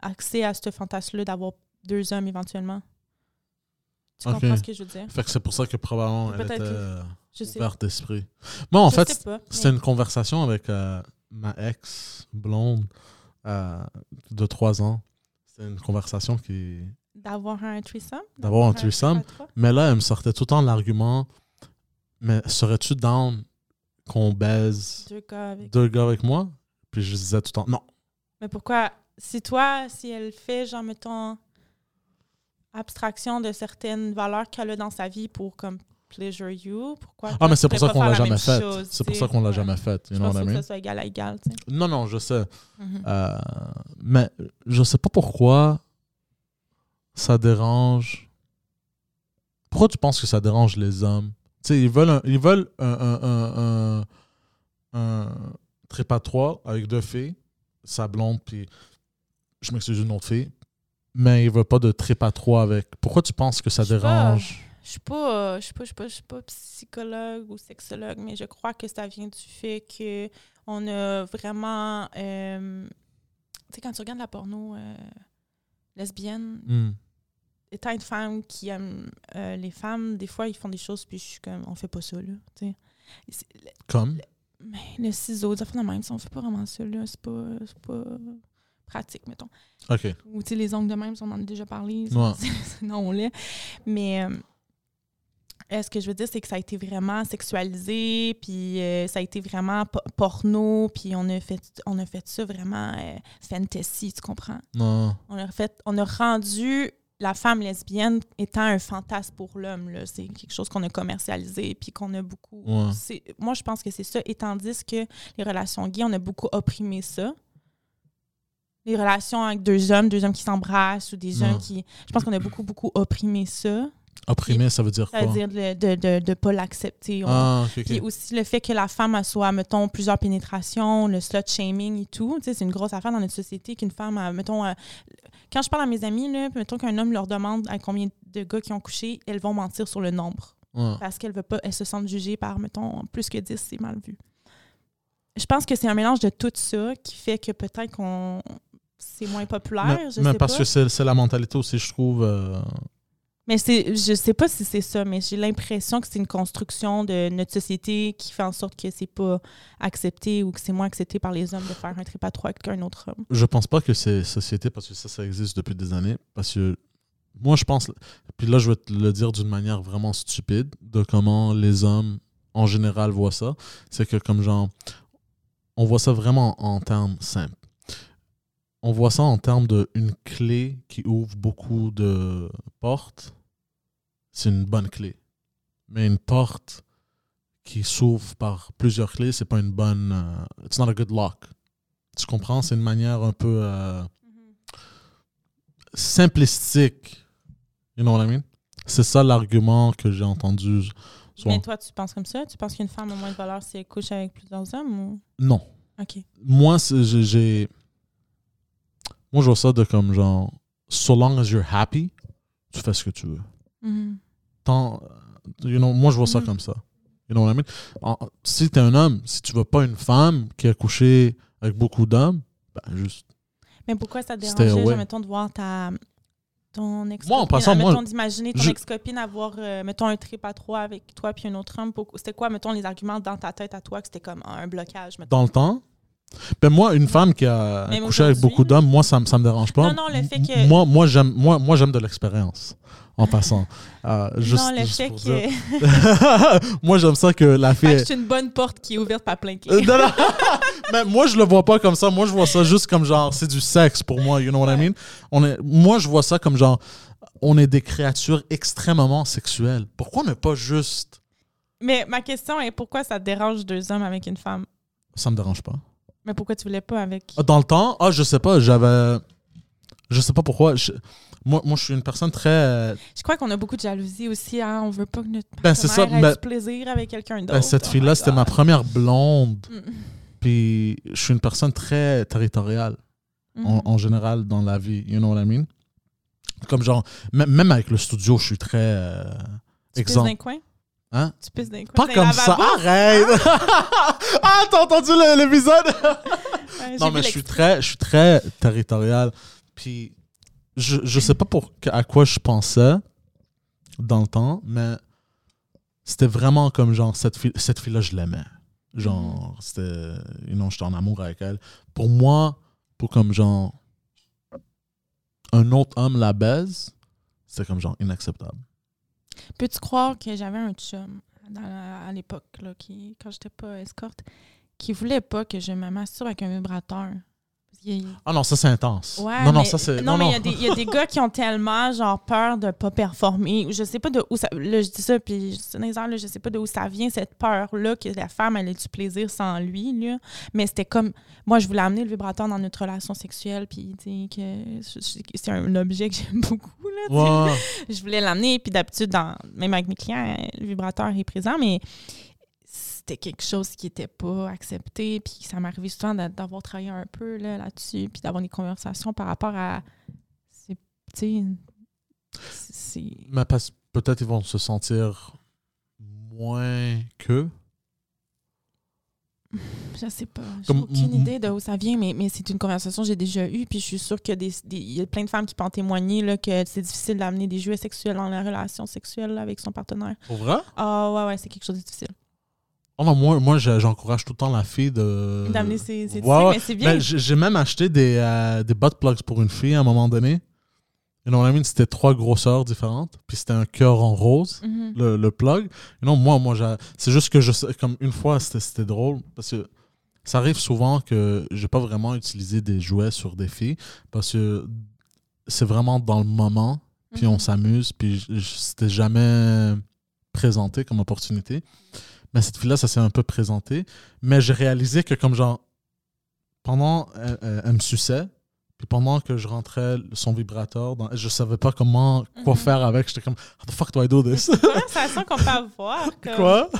accès à ce fantasme-là d'avoir deux hommes éventuellement. Tu comprends ce que je veux dire? Fait que c'est pour ça que probablement elle était euh, ouverte d'esprit. Moi, en je fait, c'était mais une conversation avec euh, ma ex blonde euh, de trois ans. C'était une conversation qui. D'avoir un threesome? D'avoir un threesome. Mais là, elle me sortait tout le temps l'argument Mais serais-tu down qu'on baise Deux gars avec. deux gars avec moi? Puis je disais tout le temps Non. Mais pourquoi? Si toi, si elle fait, genre, mettons, abstraction de certaines valeurs qu'elle a dans sa vie pour, comme, pleasure you, pourquoi? Ah, mais c'est pour ça qu'on l'a jamais fait. C'est pour ça qu'on l'a jamais fait. Je You know pense what I que ça soit égal à égal, tu sais. Non, non, je sais. Mhm. Euh, mais je sais pas pourquoi ça dérange. Pourquoi tu penses que ça dérange les hommes? Sais, ils veulent un, ils veulent un, un, un, un, avec deux filles, sa blonde, puis je m'excuse une autre fille, mais ils veulent pas de trip à trois avec. Pourquoi tu penses que ça dérange? Je suis pas, je suis pas, je suis pas, je suis pas psychologue ou sexologue, mais je crois que ça vient du fait que on a vraiment, euh, tu sais, quand tu regardes la porno euh, lesbienne, Hmm. Étant une femme qui aime euh, les femmes, des fois ils font des choses puis je suis comme, on fait pas ça là, c'est- le- Comme? Mais le ciseau, des affaires de même, ça, on fait pas vraiment ça là, c'est pas, c'est pas pratique, mettons. Ok. Ou tu sais, les ongles de même, ça, on en a déjà parlé. Ouais. [LAUGHS] non, on l'est. Mais euh, euh, ce que je veux dire, c'est que ça a été vraiment sexualisé, puis euh, ça a été vraiment po- porno, puis on a fait, on a fait ça vraiment euh, fantasy, tu comprends? Non. On a, fait, on a rendu la femme lesbienne étant un fantasme pour l'homme. là. C'est quelque chose qu'on a commercialisé, puis qu'on a beaucoup... Ouais. Moi, je pense que c'est ça. Et tandis que les relations gays, on a beaucoup opprimé ça. Les relations avec deux hommes, deux hommes qui s'embrassent ou des Ouais. hommes qui... Je pense qu'on a beaucoup, beaucoup opprimé ça. Opprimé, ça veut dire quoi? C'est-à-dire de de, de, de pas l'accepter. Ah. Puis aussi le fait que la femme elle soit, mettons, plusieurs pénétrations, le slut shaming et tout. C'est une grosse affaire dans notre société qu'une femme, a, mettons, quand je parle à mes amis, là, mettons qu'un homme leur demande à combien de gars qui ont couché, elles vont mentir sur le nombre. Ouais. Parce qu'elles veut pas, elles se sentent jugées par, mettons, plus que 10, c'est mal vu. Je pense que c'est un mélange de tout ça qui fait que peut-être qu'on c'est moins populaire, Mais, je mais sais parce pas. que c'est c'est la mentalité aussi, je trouve. euh, Mais je sais pas si c'est ça, mais j'ai l'impression que c'est une construction de notre société qui fait en sorte que c'est pas accepté ou que c'est moins accepté par les hommes de faire un trip à trois qu'un autre homme. Je pense pas que c'est société parce que ça, ça existe depuis des années. Parce que moi, je pense. Puis là, je vais te le dire d'une manière vraiment stupide de comment les hommes en général voient ça. C'est que, comme genre, on voit ça vraiment en termes simples. On voit ça en termes d'une clé qui ouvre beaucoup de portes. C'est une bonne clé. Mais une porte qui s'ouvre par plusieurs clés, c'est pas une bonne. euh, it's not a good lock. Tu comprends? C'est une manière un peu euh, simplistique. You know what I mean? C'est ça l'argument que j'ai entendu. Mais toi, tu penses comme ça? Tu penses qu'une femme a moins de valeur si elle couche avec plusieurs hommes? Ou... Non. OK. Moi, j'ai-. Moi, je vois ça de comme genre. So long as you're happy, tu fais ce que tu veux. Mhm. Tant, you know, moi, je vois ça Mhm. comme ça. You know what I mean? En- si t'es un homme, si tu veux pas une femme qui a couché avec beaucoup d'hommes, ben juste. Mais pourquoi ça te dérangeait, mettons, de voir ta... ton ex-copine? Moi, mettons, d'imaginer ton je- ex-copine avoir, euh, mettons, un trip à trois avec toi puis un autre homme. C'était quoi, mettons, les arguments dans ta tête à toi que c'était comme un blocage, mettons? dans le temps. Ben moi, une femme qui a Même couché avec beaucoup d'hommes, moi, ça, me- ça me dérange pas. Non, non, le fait que- Moi, moi j'aime moi, moi, j'aime de l'expérience, en [LAUGHS] passant. Euh, juste, non, le juste fait que... [LAUGHS] moi, j'aime ça que la fille... C'est une bonne porte qui est ouverte par plein de Euh, clés. non, non. [LAUGHS] Mais moi, je le vois pas comme ça. Moi, je vois ça juste comme genre, c'est du sexe pour moi, you know what I mean? On est, moi, je vois ça comme genre, on est des créatures extrêmement sexuelles. Pourquoi ne pas juste... Mais ma question est pourquoi ça te dérange deux hommes avec une femme? Ça me dérange pas. Mais pourquoi tu voulais pas avec... Dans le temps, ah, je sais pas, j'avais. Je sais pas pourquoi. je- Moi, moi, je suis une personne très. euh, Je crois qu'on a beaucoup de jalousie aussi. Hein? On veut pas que notre Ben, c'est ça, ait du plaisir avec quelqu'un d'autre. ben, cette Oh fille-là, c'était ma première blonde. Mm. Puis, je suis une personne très territoriale, en, Mhm. en général, dans la vie. You know what I mean? Comme genre, même avec le studio, je suis très. euh, exemple. d'un coin? Hein? Tu pisses d'un? Pas comme ça, arrête! [LAUGHS] ah, t'as entendu l'épisode? [LAUGHS] Ouais, Non, mais je suis très, je suis très territorial. Puis, je, je sais pas pour, à quoi je pensais dans le temps, mais c'était vraiment comme genre, cette fille, cette fille-là, je l'aimais. Genre, c'était. You know, j'étais en amour avec elle. Pour moi, pour comme genre. Un autre homme la baise, c'était comme genre inacceptable. Peux-tu croire que j'avais un chum dans à l'époque, là, qui, quand j'étais pas escorte, qui voulait pas que je me avec un vibrateur? Ah non, ça c'est intense. Ouais, non, non, mais- ça c'est. Non, mais il y a des- il y, a des [LAUGHS] gars qui ont tellement genre peur de pas performer. Je sais pas de où ça. Là, je dis ça, puis les airs, là, je sais pas de où ça vient, cette peur-là, que la femme elle ait du plaisir sans lui. Là. Mais c'était comme. Moi, je voulais amener le vibrateur dans notre relation sexuelle, puis tu sais, que je- je- c'est un objet que j'aime [LAUGHS] beaucoup. Là. Je voulais l'amener, puis d'habitude, même avec mes clients, le vibrateur est présent, mais c'était quelque chose qui n'était pas accepté. Puis ça m'arrivait souvent d'a- d'avoir travaillé un peu là, là-dessus, puis d'avoir des conversations par rapport à. c'est- Tu sais. c'est- Mais parce- peut-être ils vont se sentir moins que. Je sais pas. J'ai aucune idée de où ça vient, mais, mais c'est une conversation que j'ai déjà eue. Puis je suis sûre qu'il y a, des, des- il y a plein de femmes qui peuvent en témoigner là, que c'est difficile d'amener des jouets sexuels dans la relation sexuelle là, avec son partenaire. Pour vrai? Ah ouais, ouais, c'est quelque chose de difficile. Oh non, moi, moi j'encourage tout le temps la fille de. D'amener ses, ses Ouais, trucs, ouais. mais c'est bien. Mais j'ai même acheté des, euh, des butt plugs pour une fille à un moment donné. Et non, c'était trois grosseurs différentes. Puis c'était un cœur en rose, Mhm. le, le plug. Et non, moi, moi c'est juste que je comme une fois, c'était drôle. Parce que ça arrive souvent que j'ai pas vraiment utilisé des jouets sur des filles. Parce que c'est vraiment dans le moment. Puis on Mhm. s'amuse. Puis c'était jamais présenté comme opportunité. Mais cette fille-là, ça s'est un peu présenté. Mais j'ai réalisé que comme genre, pendant, elle me suçait, Puis pendant que je rentrais son vibrateur, dans, je savais pas comment, quoi Mhm. faire avec. J'étais comme, how the fuck do I do this? C'est une conversation qu'on peut avoir. [LAUGHS] comme- Quoi?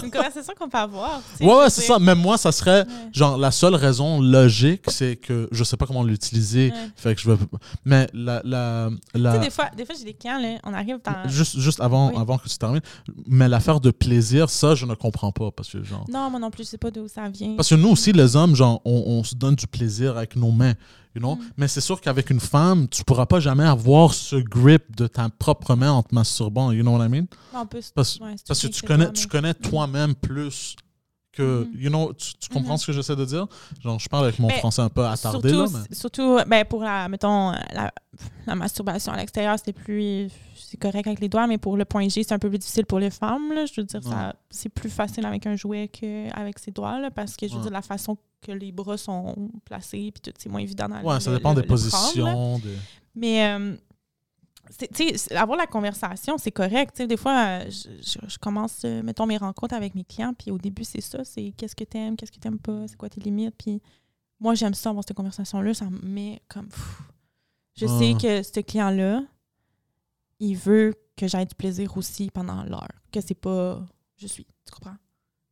C'est une conversation qu'on peut avoir. tu sais, Ouais, ouais, c'est ça. Même moi, ça serait, Ouais. genre, la seule raison logique, c'est que je sais pas comment l'utiliser. Ouais. Fait que je veux. Mais la. la, Tu la sais, des fois, des fois j'ai des clients, là, on arrive dans. juste, juste avant, Oui. avant que tu termines. Mais l'affaire de plaisir, ça, je ne comprends pas. Parce que, genre. Non, moi non plus, je sais pas d'où ça vient. Parce que nous aussi, les hommes, genre, on, on se donne du plaisir avec nos mains. You know? Mm. Mais c'est sûr qu'avec une femme, tu pourras pas jamais avoir ce grip de ta propre main en te masturbant. You know what I mean? En plus, Parce, ouais, c'est parce que tu connais, tu connais toi-même plus que. Mhm. You know, tu, tu comprends ce que j'essaie de dire? Genre, je parle avec mon Mais français un peu attardé, surtout, là. Mais... surtout ben, pour la, mettons, la, la masturbation à l'extérieur, c'est plus. C'est correct avec les doigts, mais pour le point G, c'est un peu plus difficile pour les femmes. là. Je veux dire, ça, c'est plus facile avec un jouet qu'avec ses doigts, là, parce que je veux Ouais. dire, la façon que les bras sont placés, puis tout, c'est moins évident dans Ouais, le- ça dépend le- des le prendre, là. positions. des- Mais, euh, c'est- tu sais, avoir la conversation, c'est correct. Des fois, euh, je, je- je commence, euh, mettons, mes rencontres avec mes clients, puis au début, c'est ça, c'est qu'est-ce que t'aimes, qu'est-ce que t'aimes pas, c'est quoi tes limites. Puis moi, j'aime ça, avoir cette conversation-là, ça me met comme... pff. Je Ah. sais que ce client-là, il veut que j'aie du plaisir aussi pendant l'heure, que c'est pas je suis, tu comprends?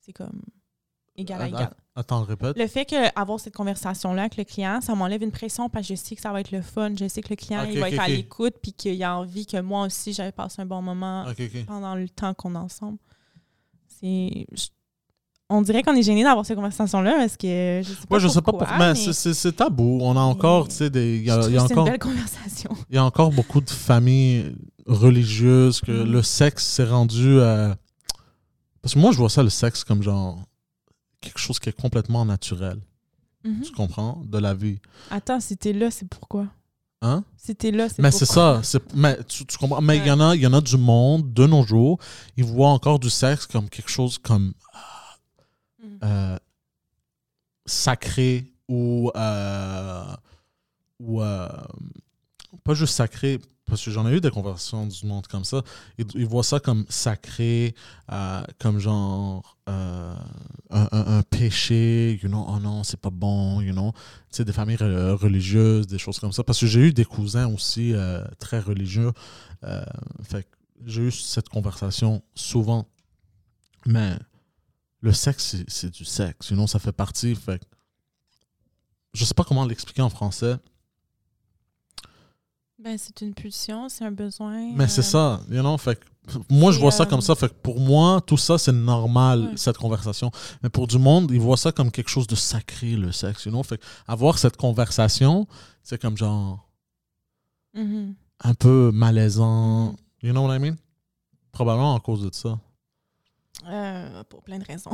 C'est comme égal à égal. Attends, répète. Le fait qu'avoir cette conversation-là avec le client, ça m'enlève une pression parce que je sais que ça va être le fun. Je sais que le client il va être à l'écoute puis qu'il a envie que moi aussi, j'aille passer un bon moment pendant le temps qu'on est ensemble. C'est... On dirait qu'on est gêné d'avoir cette conversation-là parce que je sais pas Ouais, je sais pas pourquoi. Mais, mais c'est- tabou. On a encore, tu sais, des. Il y a, y c'est une encore. belle conversation. Il y a encore beaucoup de familles religieuses que Mhm. le sexe s'est rendu à... Parce que moi, je vois ça, le sexe, comme genre quelque chose qui est complètement naturel. Mhm. Tu comprends? De la vie. Attends, si t'es là, c'est pourquoi? Hein? Si t'es là, c'est Mais c'est ça. Mais tu, tu comprends? Mais il y, en a- y en a du monde, de nos jours, ils voient encore du sexe comme quelque chose comme Mhm. euh, sacré ou, euh, ou euh, pas juste sacré, parce que j'en ai eu des conversations du monde comme ça. Ils, voient ça comme sacré, euh, comme genre euh, un, péché, you know, oh non, c'est pas bon, you know. Tu sais, des familles re- religieuses, des choses comme ça. Parce que j'ai eu des cousins aussi euh, très religieux. Fait j'ai eu cette conversation souvent. Mais le sexe, c'est- du sexe. Sinon, ça fait partie. Fait je sais pas comment l'expliquer en français, Ben, c'est une pulsion, c'est un besoin. mais c'est euh, ça. You know, fait moi, je vois ça euh, comme ça. Fait que pour moi, tout ça, c'est normal, Ouais. cette conversation. Mais pour du monde, ils voient ça comme quelque chose de sacré, le sexe. You know? Fait avoir cette conversation, c'est comme genre mhm. un peu malaisant. Mhm. You know what I mean? Probablement à cause de ça. Euh, pour plein de raisons.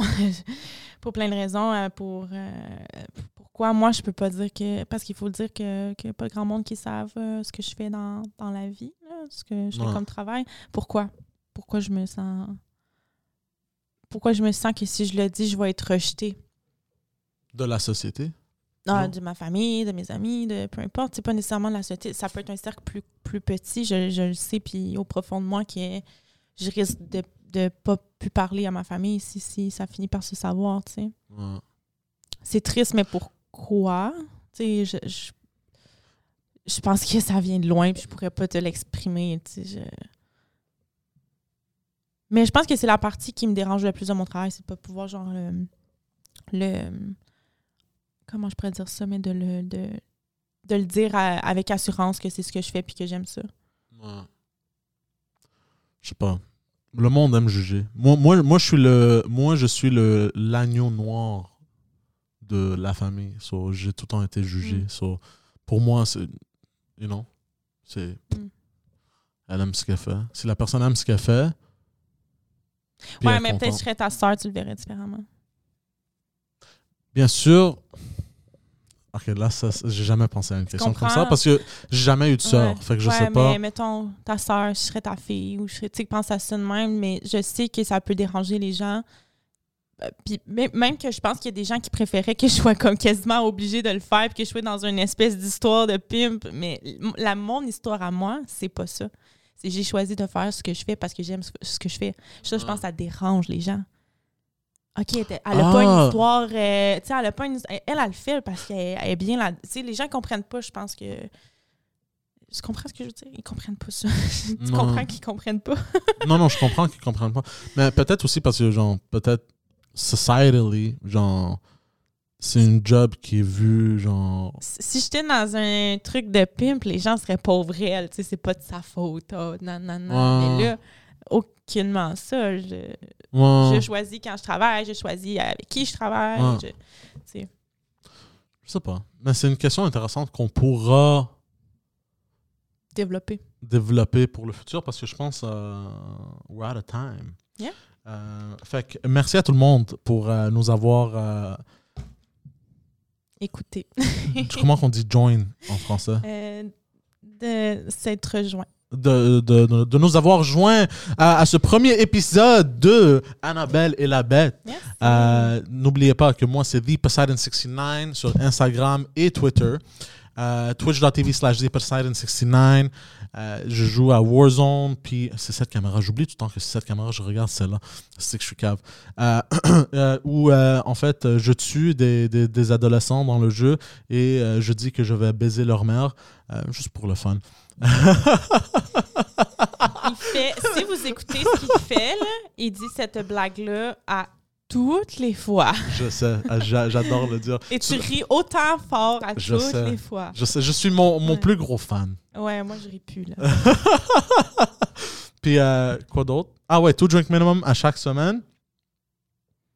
[LAUGHS] pour plein de raisons. euh, pour euh, pourquoi moi je peux pas dire que. Parce qu'il faut dire que qu'il n'y a pas grand monde qui savent euh, ce que je fais dans, dans la vie, là, ce que je fais Ouais. comme travail. Pourquoi? Pourquoi je me sens. Pourquoi je me sens que si je le dis, je vais être rejetée? De la société? Ah, Non. de ma famille, de mes amis, de peu importe. C'est pas nécessairement de la société. Ça peut être un cercle plus, plus petit, je, je le sais, puis au profond de moi, que je risque de ne pas plus parler à ma famille si, si ça finit par se savoir, tu sais. Ouais. C'est triste, mais pourquoi? Tu sais, je, je, pense que ça vient de loin, puis je pourrais pas te l'exprimer, je- Mais je pense que c'est la partie qui me dérange le plus de mon travail, c'est de pas pouvoir, genre, le... le- comment je pourrais dire ça, mais de le, de, de le dire avec assurance que c'est ce que je fais puis que j'aime ça. Ouais. Je sais pas. Le monde aime juger. Moi, moi, moi je suis le, moi, je suis le l'agneau noir de la famille. So, j'ai tout le temps été jugé. Mm. So, pour moi, c'est, you know, c'est, Mm. elle aime ce qu'elle fait. Si la personne aime ce qu'elle fait, ouais, mais peut-être que je serais ta soeur, tu le verrais différemment. Bien sûr. Ok, là, j'ai jamais pensé à une question comme ça parce que j'ai jamais eu de sœur. Ouais. Fait que je Ouais, sais pas. mais mettons, ta soeur, je serais ta fille, ou je serais, tu sais, pense à ça de même, mais je sais que ça peut déranger les gens. Puis même que je pense qu'il y a des gens qui préféraient que je sois comme quasiment obligée de le faire, puis que je sois dans une espèce d'histoire de pimp. Mais la, mon histoire à moi, c'est pas ça. C'est j'ai choisi de faire ce que je fais parce que j'aime ce que- je fais. Ça, je pense que ça dérange les gens. OK, elle était- elle a pas une Ah. histoire. euh, tu sais, elle a pas une. Elle, elle le fait parce qu'elle elle est bien là. Tu sais, les gens comprennent pas, je pense que. Je comprends ce que je veux dire? Ils comprennent pas ça. [LAUGHS] tu comprends qu'ils comprennent pas? Non, non, je comprends qu'ils comprennent pas. Mais peut-être aussi parce que, genre, peut-être societally, genre, c'est une job qui est vue, genre. si j'étais dans un truc de pimp, les gens seraient pauvres réels. Tu sais, c'est pas de sa faute. oh, non, non, non. Ouais. Mais là, aucunement ça. Je, Ouais, je choisis quand je travaille, je choisis avec qui je travaille. Ouais. je- tu sais. je sais pas. Mais c'est une question intéressante qu'on pourra développer. développer pour le futur parce que je pense euh, we're out of time. Yeah. Euh, fait que merci à tout le monde pour euh, nous avoir. euh, Écoutez. [LAUGHS] comment qu'on dit join en français? Euh, de s'être rejoint. de, de, de- de nous avoir joints à, à ce premier épisode de Annabelle et la Bête. Euh, N'oubliez pas que moi, c'est ThePoseidon69 sur Instagram et Twitter. Euh, Twitch.tv slash ThePoseidon69. Euh, je joue à Warzone, puis c'est cette caméra. J'oublie tout le temps que c'est cette caméra, je regarde celle-là. C'est que je suis cave. Euh, [CLEARS THROAT] euh, où, en fait, je tue des, des, adolescents dans le jeu et je dis que je vais baiser leur mère, juste pour le fun. Il fait, si vous écoutez ce qu'il fait, il dit cette blague-là à toutes les fois. Je sais, euh, j'a- j'adore le dire. Et tu ris autant fort à Je toutes sais. les fois. Je sais, je suis mon, mon Ouais. plus gros fan. Ouais, moi, je ris plus, là. [LAUGHS] Puis euh, quoi d'autre? Ah ouais, Two Drink Minimum à chaque semaine.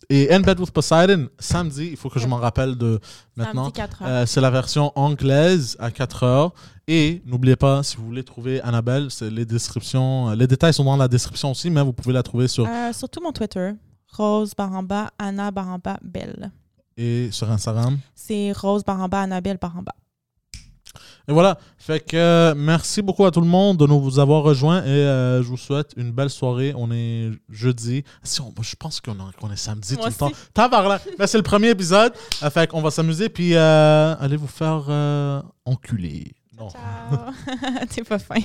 Et In Bed with Poseidon, samedi, il faut que je m'en rappelle de maintenant. Samedi 4 heures. Euh, c'est la version anglaise à 4 heures. Et n'oubliez pas, si vous voulez trouver Annabelle, c'est les descriptions, les détails sont dans la description aussi, mais vous pouvez la trouver sur Euh, surtout mon Twitter. Rose Baramba, Anna Baramba, Belle. et sur Instagram? C'est Rose Baramba, Annabelle Baramba. Et voilà. Fait que euh, merci beaucoup à tout le monde de nous vous avoir rejoints et euh, je vous souhaite une belle soirée. On est jeudi. Si on- je pense qu'on est, samedi Moi tout le temps. Tabarnak. Mais [LAUGHS] c'est le premier épisode. Euh, fait qu'on va s'amuser puis euh, allez vous faire enculer. Non. Ciao. [LAUGHS] T'es pas fin.